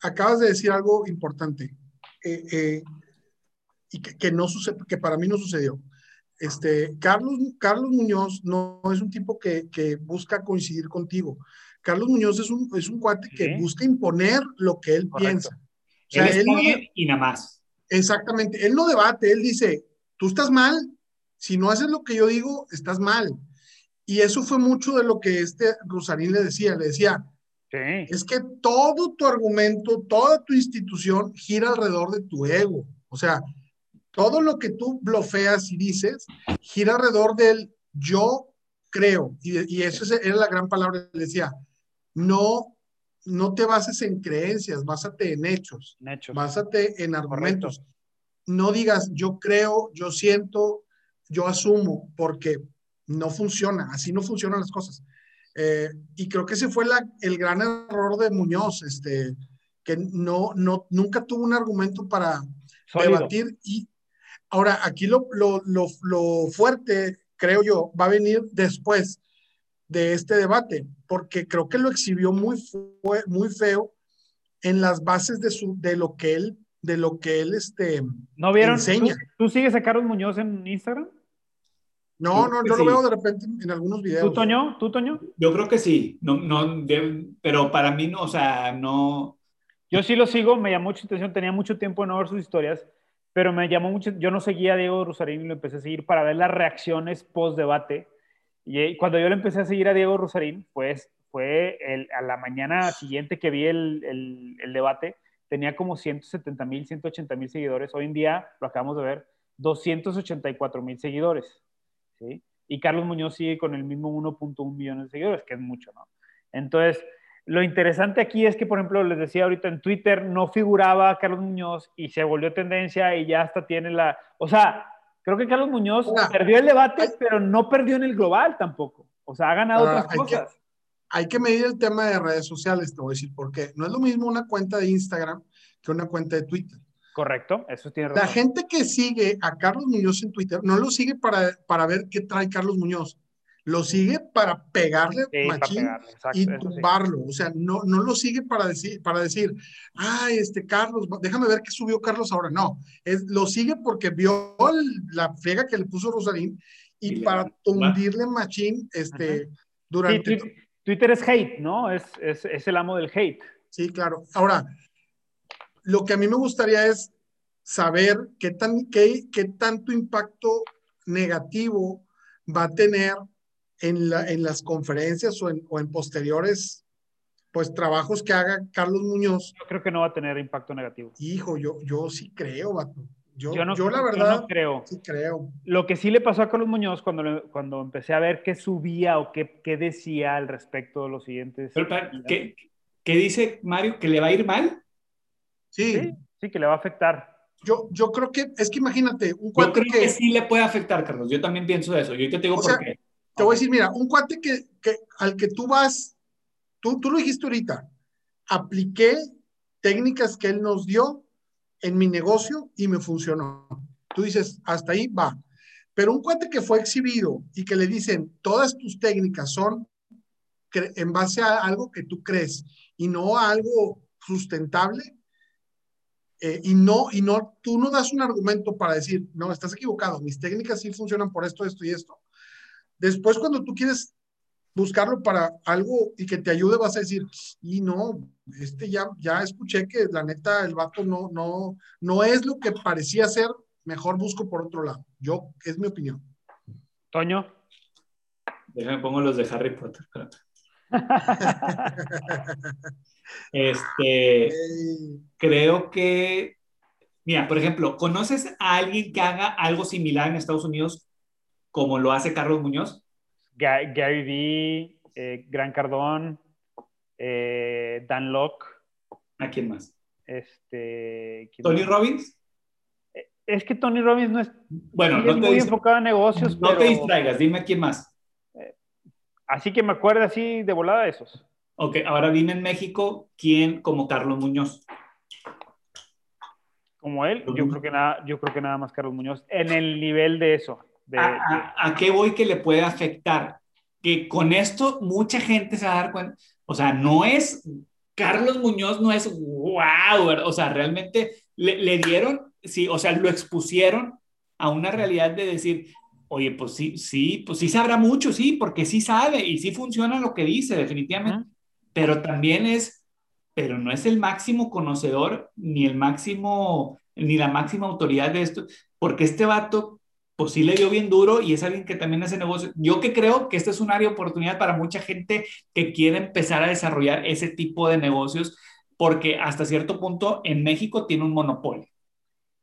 acabas, de decir algo importante eh, eh, y que, no sucede, que para mí no sucedió. Este, Carlos, Carlos Muñoz no, es un tipo que, que, busca coincidir contigo. Carlos Muñoz es un, es un cuate que busca imponer lo que él piensa. O sea, él, no, y nada más. Exactamente. Él no debate, él dice, tú estás mal, si no haces lo que yo digo, estás mal. Y eso fue mucho de lo que este Rosarín le decía. Le decía, es que todo tu argumento, toda tu institución gira alrededor de tu ego. O sea, todo lo que tú blofeas y dices gira alrededor del yo creo. Y, y eso era la gran palabra que decía. No, no te bases en creencias, básate en hechos. hechos. Básate en argumentos. No digas yo creo, yo siento, yo asumo, porque no funciona. Así no funcionan las cosas. Eh, y creo que ese fue la, el gran error de Muñoz, este, que no, no, nunca tuvo un argumento para debatir y, Ahora, aquí lo, fuerte, creo yo, va a venir después de este debate, porque creo que lo exhibió muy, muy feo en las bases de, su, de lo que él, de lo que él este, ¿No vieron? enseña. ¿Tú, sigues a Carlos Muñoz en Instagram? No, no, yo lo veo de repente en algunos videos. ¿Tú, Toño? ¿Tú, Toño? Yo creo que sí, no, no, pero para mí no, o sea, no. Yo sí lo sigo, me llamó mucha atención, tenía mucho tiempo de no ver sus historias pero me llamó mucho, yo no seguía a Diego Rosarín y lo empecé a seguir para ver las reacciones post-debate. Y eh, cuando yo le empecé a seguir a Diego Rosarín, pues fue el, a la mañana siguiente que vi el, el, el debate, tenía como 170 mil, 180 mil seguidores. Hoy en día, lo acabamos de ver, 284 mil seguidores. ¿Sí? Y Carlos Muñoz sigue con el mismo 1.1 millones de seguidores, que es mucho, ¿no? Entonces, lo interesante aquí es que, por ejemplo, les decía ahorita en Twitter, no figuraba Carlos Muñoz y se volvió tendencia y ya hasta tiene la... O sea, creo que Carlos Muñoz perdió el debate, pero no perdió en el global tampoco. O sea, ha ganado otras cosas. hay que medir el tema de redes sociales, te voy a decir, porque no es lo mismo una cuenta de Instagram que una cuenta de Twitter. Correcto, eso tiene razón. La gente que sigue a Carlos Muñoz en Twitter no lo sigue para, para ver qué trae Carlos Muñoz lo sigue para pegarle machín y tumbarlo. O sea, no, no lo sigue para decir, para decir, ay, este Carlos, déjame ver qué subió Carlos ahora. No, es, lo sigue porque vio la friega que le puso Rosalín y, para tundirle machín este, durante... Twitter es hate, ¿no? Es, es, es el amo del hate. Sí, claro. Ahora, lo que a mí me gustaría es saber qué, tan, qué, qué tanto impacto negativo va a tener en, la, en las conferencias o en, o en, posteriores pues trabajos que haga Carlos Muñoz. Yo creo que no va a tener impacto negativo. Hijo, yo, yo sí creo, vato. Yo, yo, no, yo la verdad no creo. Sí creo. Lo que sí le pasó a Carlos Muñoz cuando, cuando empecé a ver qué subía o qué, qué decía al respecto de los siguientes. ¿qué, ¿qué, dice Mario? ¿Que le va a ir mal? Sí. sí. sí. que le va a afectar. Yo, yo creo que, es que imagínate, un cuate que, sí le puede afectar, Carlos. Yo también pienso eso. Yo te digo por qué. Te voy a decir, mira, un cuate que, que, al que tú vas, tú, tú lo dijiste ahorita, apliqué técnicas que él nos dio en mi negocio y me funcionó. Tú dices, hasta ahí va. Pero un cuate que fue exhibido y que le dicen, todas tus técnicas son en base a algo que tú crees y no a algo sustentable, eh, y no, y no, tú no das un argumento para decir, no, estás equivocado, mis técnicas sí funcionan por esto, esto y esto. Después, cuando tú quieres buscarlo para algo y que te ayude, vas a decir, y no, este ya, ya escuché que la neta el vato no, no, no es lo que parecía ser, mejor busco por otro lado. Yo, es mi opinión. Toño. Déjame pongo los de Harry Potter. este, creo que, mira, por ejemplo, ¿conoces a alguien que haga algo similar en Estados Unidos como lo hace Carlos Muñoz? Gary Vee, eh, Gran Cardón, eh, Dan Locke. ¿A quién más? Este, ¿Tony Robbins? Eh, es que Tony Robbins no es, bueno, no muy enfocado en negocios. No te distraigas, dime quién más. Así que me acuerdo así de volada de esos. Ok, ahora viene en México, ¿quién como Carlos Muñoz? Como él, yo creo que nada, yo creo que nada más Carlos Muñoz, en el nivel de eso. ¿A, qué voy que le puede afectar? Que con esto mucha gente se va a dar cuenta, o sea, no es, Carlos Muñoz no es wow, o sea, realmente le, le dieron, sí, o sea, lo expusieron a una realidad de decir, oye, pues sí, sí, pues sí sabrá mucho, sí, porque sí sabe y sí funciona lo que dice, definitivamente, pero también es, pero no es el máximo conocedor ni el máximo, ni la máxima autoridad de esto, porque este vato, pues sí le dio bien duro y es alguien que también hace negocio. Yo que creo que esta es un área de oportunidad para mucha gente que quiere empezar a desarrollar ese tipo de negocios, porque hasta cierto punto en México tiene un monopolio.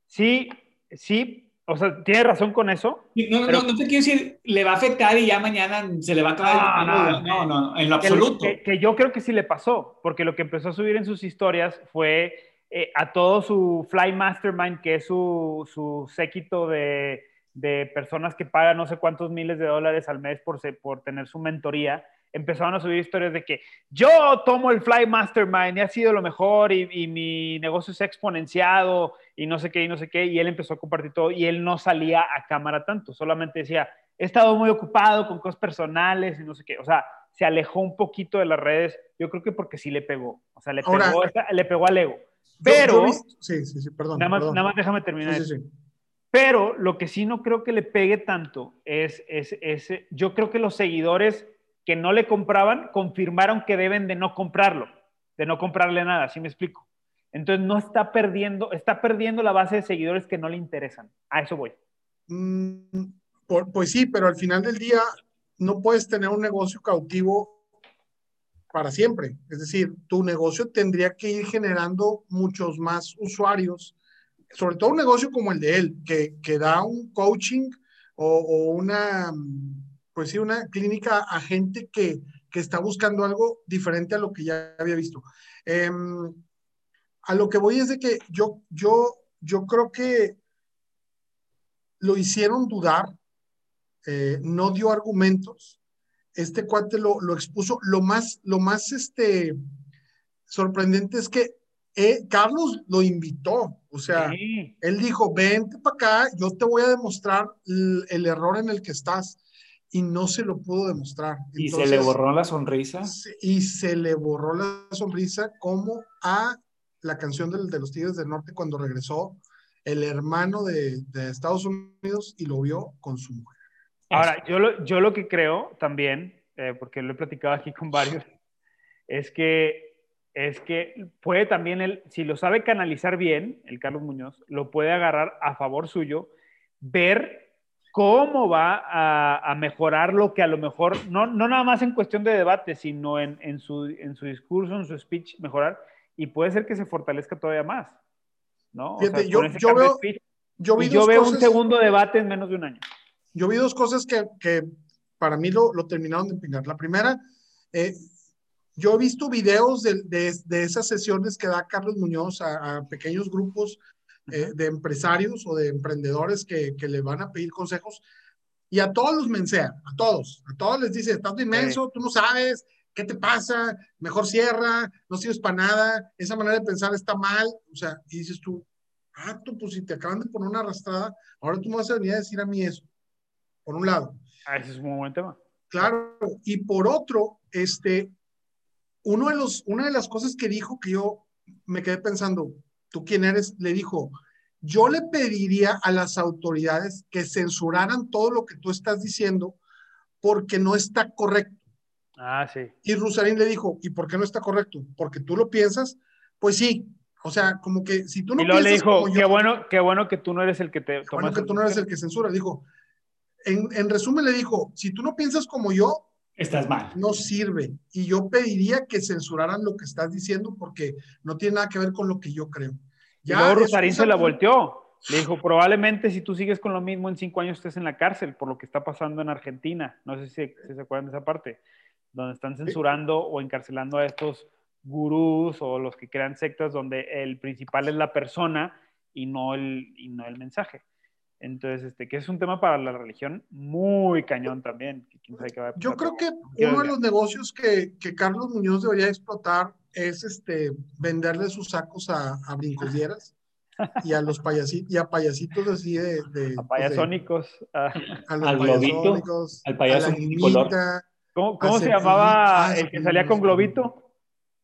Sí, sí, o sea, tiene razón con eso. No, no, no te quiero decir, le va a afectar y ya mañana se le va a acabar. No, no, no, en lo absoluto. Que, yo creo que sí le pasó, porque lo que empezó a subir en sus historias fue eh, a todo su Fly Mastermind, que es su, su séquito de, de, personas que pagan no sé cuántos miles de dólares al mes por, por tener su mentoría empezaron a subir historias de que yo tomo el Fly Mastermind y ha sido lo mejor y, mi negocio se ha exponenciado y no sé qué y no sé qué. Y él empezó a compartir todo y él no salía a cámara tanto, solamente decía, he estado muy ocupado con cosas personales y no sé qué. O sea, se alejó un poquito de las redes, yo creo que porque sí le pegó, o sea, le pegó, le pegó al ego. Pero, sí, sí, sí, perdón. Nada más, Nada más déjame terminar. Sí, sí, Pero lo que sí no creo que le pegue tanto es, es, es, yo creo que los seguidores que no le compraban confirmaron que deben de no comprarlo, de no comprarle nada, ¿sí me explico? Entonces no está perdiendo, está perdiendo la base de seguidores que no le interesan. A eso voy. Mm, pues sí, pero al final del día no puedes tener un negocio cautivo para siempre. Es decir, tu negocio tendría que ir generando muchos más usuarios, sobre todo un negocio como el de él, que, que da un coaching o una pues sí, una clínica a gente que, está buscando algo diferente a lo que ya había visto. Em, a lo que voy es de que yo, yo, yo creo que lo hicieron dudar, eh, no dio argumentos. Este cuate lo, expuso. Lo más, lo más este, sorprendente es que eh, Carlos lo invitó. O sea, él dijo, vente para acá, yo te voy a demostrar el error en el que estás y no se lo pudo demostrar. ¿Y se le borró la sonrisa? Y se le borró la sonrisa como a la canción de, los Tigres del Norte cuando regresó el hermano de, Estados Unidos y lo vio con su mujer. Ahora, yo lo, yo lo que creo también, eh, porque lo he platicado aquí con varios, es que, es que puede también, él, si lo sabe canalizar bien, el Carlos Muñoz, lo puede agarrar a favor suyo, ver cómo va a, mejorar lo que a lo mejor, no, no nada más en cuestión de debate, sino en, en, su, en su discurso, en su speech, mejorar, y puede ser que se fortalezca todavía más. ¿no? yo, yo, veo, yo, vi yo veo un segundo debate en menos de un año. Yo vi dos cosas que, que para mí lo, lo, terminaron de empinar. La primera, eh, yo he visto videos de, de, de, esas sesiones que da Carlos Muñoz a, a pequeños grupos eh, de empresarios o de emprendedores que, que, le van a pedir consejos y a todos los mensea, a todos, a todos les dice, estás inmenso, tú no sabes, ¿qué te pasa? Mejor cierra, no sirves para nada, esa manera de pensar está mal, o sea, y dices tú, ah, tú, pues si te acaban de poner una arrastrada, ahora tú me vas a venir a decir a mí eso, por un lado. Ah, ese es un buen tema. Claro, y por otro, este, uno de los, una de las cosas que dijo que yo me quedé pensando, ¿tú quién eres? Le dijo, yo le pediría a las autoridades que censuraran todo lo que tú estás diciendo porque no está correcto. Ah, sí. Y Rusarín le dijo, ¿y por qué no está correcto? Porque tú lo piensas. Pues sí, o sea, como que si tú no y luego le dijo, qué bueno, qué bueno que tú no eres el que te... Qué bueno que tú no eres el que censura. Dijo, en, en resumen le dijo, si tú no piensas como yo, estás mal. No sirve. Y yo pediría que censuraran lo que estás diciendo porque no tiene nada que ver con lo que yo creo. Ya y luego Rosarín se la volteó. Le dijo, probablemente si tú sigues con lo mismo en cinco años estés en la cárcel por lo que está pasando en Argentina. No sé si, se acuerdan de esa parte, donde están censurando o encarcelando a estos gurús o los que crean sectas donde el principal es la persona y no el, y no el mensaje. Entonces, este, que es un tema para la religión muy cañón también. Yo creo que uno de los negocios que, que, Carlos Muñoz debería explotar es este, venderle sus sacos a, a brincosieras y a los payasitos, y a payasitos así de... de a payasónicos. a, los al globito, al payaso ¿Cómo, cómo se llamaba ah, el que salía con globito?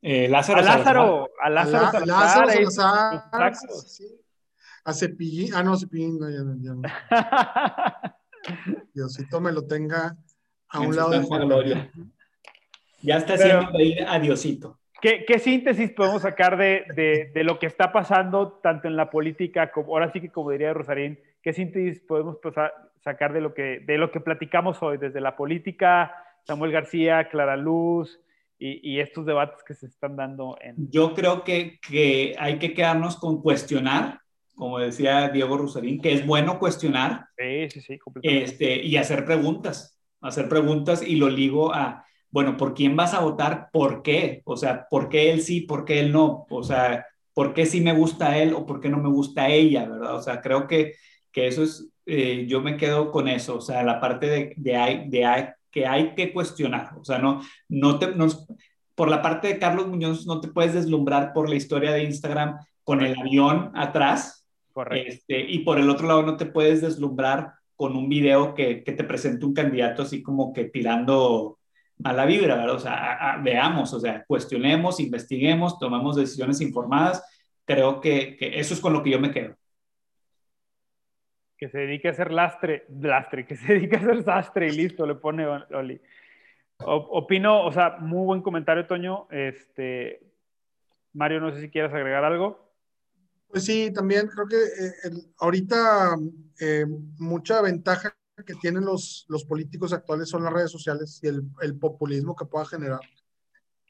Eh, Lázaro. A Lázaro. A Lázaro. Lázaro Salazar. Sí a Cepillín, ah, no, Cepillín, no, ya, ya no. Diosito me lo tenga a un lado de Juan Gloria. Ya está haciendo ir a Diosito. ¿Qué, ¿Qué, síntesis podemos sacar de, de, de, lo que está pasando tanto en la política como ahora sí que como diría Rosarín, qué síntesis podemos sacar de lo que de lo que platicamos hoy desde la política, Samuel García, Clara Luz y, y estos debates que se están dando en Yo creo que, que hay que quedarnos con cuestionar como decía Diego Rusarín, que es bueno cuestionar sí, sí, sí, este, y hacer preguntas, hacer preguntas y lo ligo a, bueno, ¿por quién vas a votar? ¿Por qué? O sea, ¿por qué él sí, por qué él no? O sea, ¿por qué sí me gusta él o por qué no me gusta ella? ¿Verdad? O sea, creo que, que eso es, eh, yo me quedo con eso, o sea, la parte de, de, hay, de que hay que cuestionar, o sea, no, no te, no, por la parte de Carlos Muñoz no te puedes deslumbrar por la historia de Instagram con el avión atrás, este, y por el otro lado, no te puedes deslumbrar con un video que, que te presente un candidato así como que tirando mala vibra, ¿verdad? O sea, veamos, o sea, cuestionemos, investiguemos, tomemos decisiones informadas. Creo que, que, eso es con lo que yo me quedo. Que se dedique a hacer lastre, lastre, que se dedique a hacer sastre y listo, le pone Oli. Opino, o sea, muy buen comentario, Toño. Este, Mario, no sé si quieres agregar algo. Pues sí, también creo que eh, ahorita eh, mucha ventaja que tienen los, los políticos actuales son las redes sociales y el, el, populismo que pueda generar.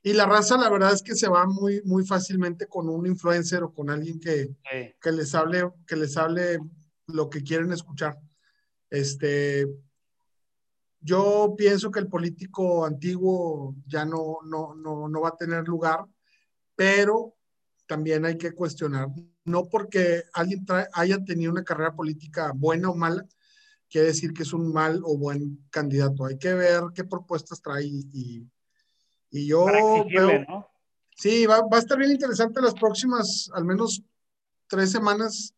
Y la raza, la verdad es que se va muy, muy fácilmente con un influencer o con alguien que, que, les hable, que les hable lo que quieren escuchar. Este, yo pienso que el político antiguo ya no, no, no, no va a tener lugar, pero también hay que cuestionar no porque alguien haya tenido una carrera política buena o mala, quiere decir que es un mal o buen candidato. Hay que ver qué propuestas trae y, y yo veo, Sí, va, va, a estar bien interesante las próximas, al menos tres semanas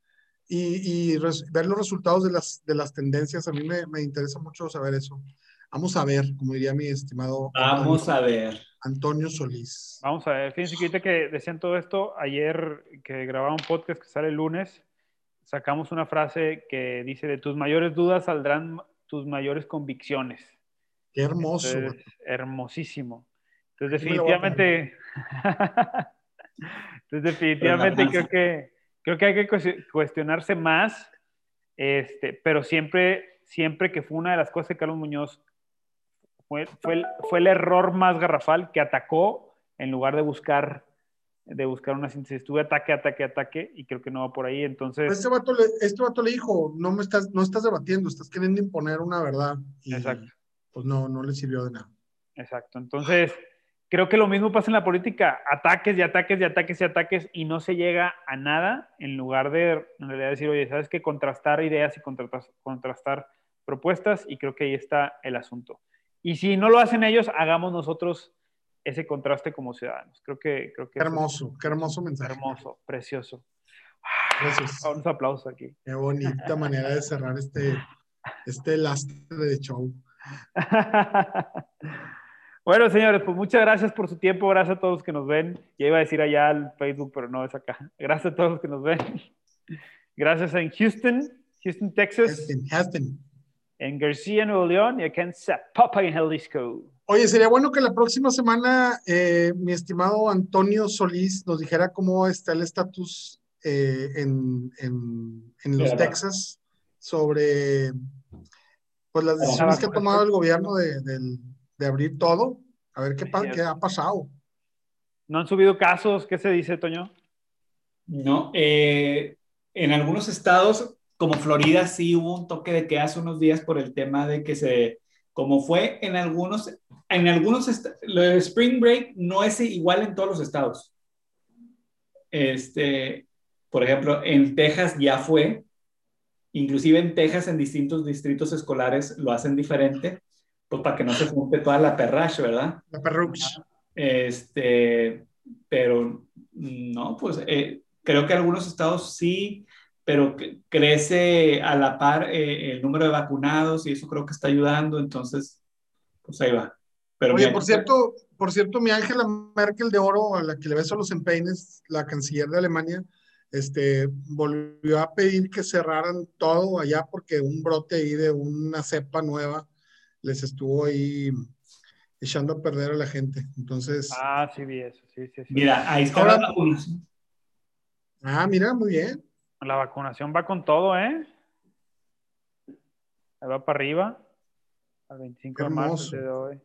y, y ver los resultados de las, de las tendencias. A mí me, me interesa mucho saber eso. Vamos a ver, como diría mi estimado. Vamos a ver. Antonio Solís. Vamos a ver, fíjense que ahorita que decían todo esto, ayer que grababa un podcast que sale el lunes, sacamos una frase que dice, de tus mayores dudas saldrán tus mayores convicciones. Qué hermoso. hermosísimo. Entonces definitivamente, entonces definitivamente creo que, creo que hay que cuestionarse más, este, pero siempre, siempre que fue una de las cosas que Carlos Muñoz fue, fue, el, error más garrafal que atacó en lugar de buscar de buscar una síntesis. Estuve ataque, ataque, ataque y creo que no va por ahí. Entonces. Este vato, le, este vato le dijo: no, me estás, no estás debatiendo, estás queriendo imponer una verdad. Y, Exacto. Pues no, no le sirvió de nada. Exacto. Entonces, creo que lo mismo pasa en la política, ataques y ataques y ataques y ataques y no se llega a nada en lugar de en realidad decir, oye, ¿sabes qué? Contrastar ideas y contrastar, contrastar propuestas y creo que ahí está el asunto. Y si no lo hacen ellos, hagamos nosotros ese contraste como ciudadanos. Creo que... Creo que qué hermoso, qué hermoso mensaje. Hermoso, precioso. Gracias. Un aplauso aquí. Qué bonita manera de cerrar este, este lastre de show. Bueno, señores, pues muchas gracias por su tiempo, gracias a todos los que nos ven. Ya iba a decir allá al Facebook, pero no es acá. Gracias a todos los que nos ven. Gracias en Houston, Houston, Texas. Houston, En García, Nuevo León y acá en Zapopan, en Jalisco. Oye, sería bueno que la próxima semana eh, mi estimado Antonio Solís nos dijera cómo está el estatus eh, en, en, en, los Texas sobre pues, las decisiones que ha tomado el gobierno de, del de abrir todo, a ver qué, qué ha pasado. ¿No han subido casos? ¿Qué se dice, Toño? No, eh, en algunos estados, como Florida, sí hubo un toque de queda hace unos días por el tema de que se, como fue en algunos, en algunos, lo de Spring Break no es igual en todos los estados. Este, por ejemplo, en Texas ya fue, inclusive en Texas, en distintos distritos escolares lo hacen diferente pues para que no se junte toda la perrash, ¿verdad? La perruch. Este, pero no, pues eh, creo que algunos estados sí, pero crece a la par eh, el número de vacunados y eso creo que está ayudando, entonces, pues ahí va. Pero Oye, por cierto, por cierto, mi Angela Merkel de oro, a la que le beso los empeines, la canciller de Alemania, este, volvió a pedir que cerraran todo allá porque un brote ahí de una cepa nueva les estuvo ahí echando a perder a la gente. Entonces. Ah, sí, vi eso. Sí, sí, sí. Mira, ahí está la vacunación. Ah, mira, muy bien. La vacunación va con todo, ¿eh? Ahí va para arriba. Al 25 de marzo de hoy.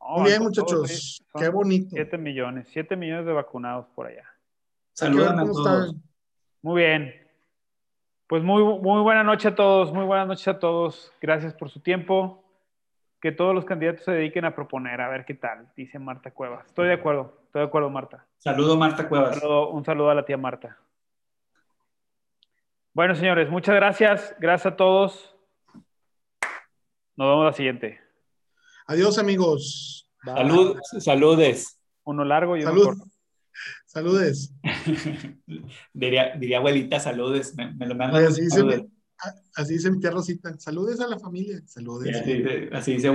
muy bien, muchachos. Qué bonito. 7 millones. 7 millones de vacunados por allá. Saludos a todos. Muy bien. Pues muy, muy buena noche a todos, muy buenas noches a todos. Gracias por su tiempo. Que todos los candidatos se dediquen a proponer, a ver qué tal, dice Marta Cuevas. Estoy de acuerdo, estoy de acuerdo, Marta. Saludo, Marta Cuevas. Un saludo, un saludo a la tía Marta. Bueno, señores, muchas gracias. Gracias a todos. Nos vemos la siguiente. Adiós, amigos. Salud, saludes. Uno largo y uno Salud. corto. Saludes. diría, diría abuelita, saludes. Me, me lo me así, dice, así dice mi tía Rosita. Saludes a la familia. Saludes. Sí, así, así dice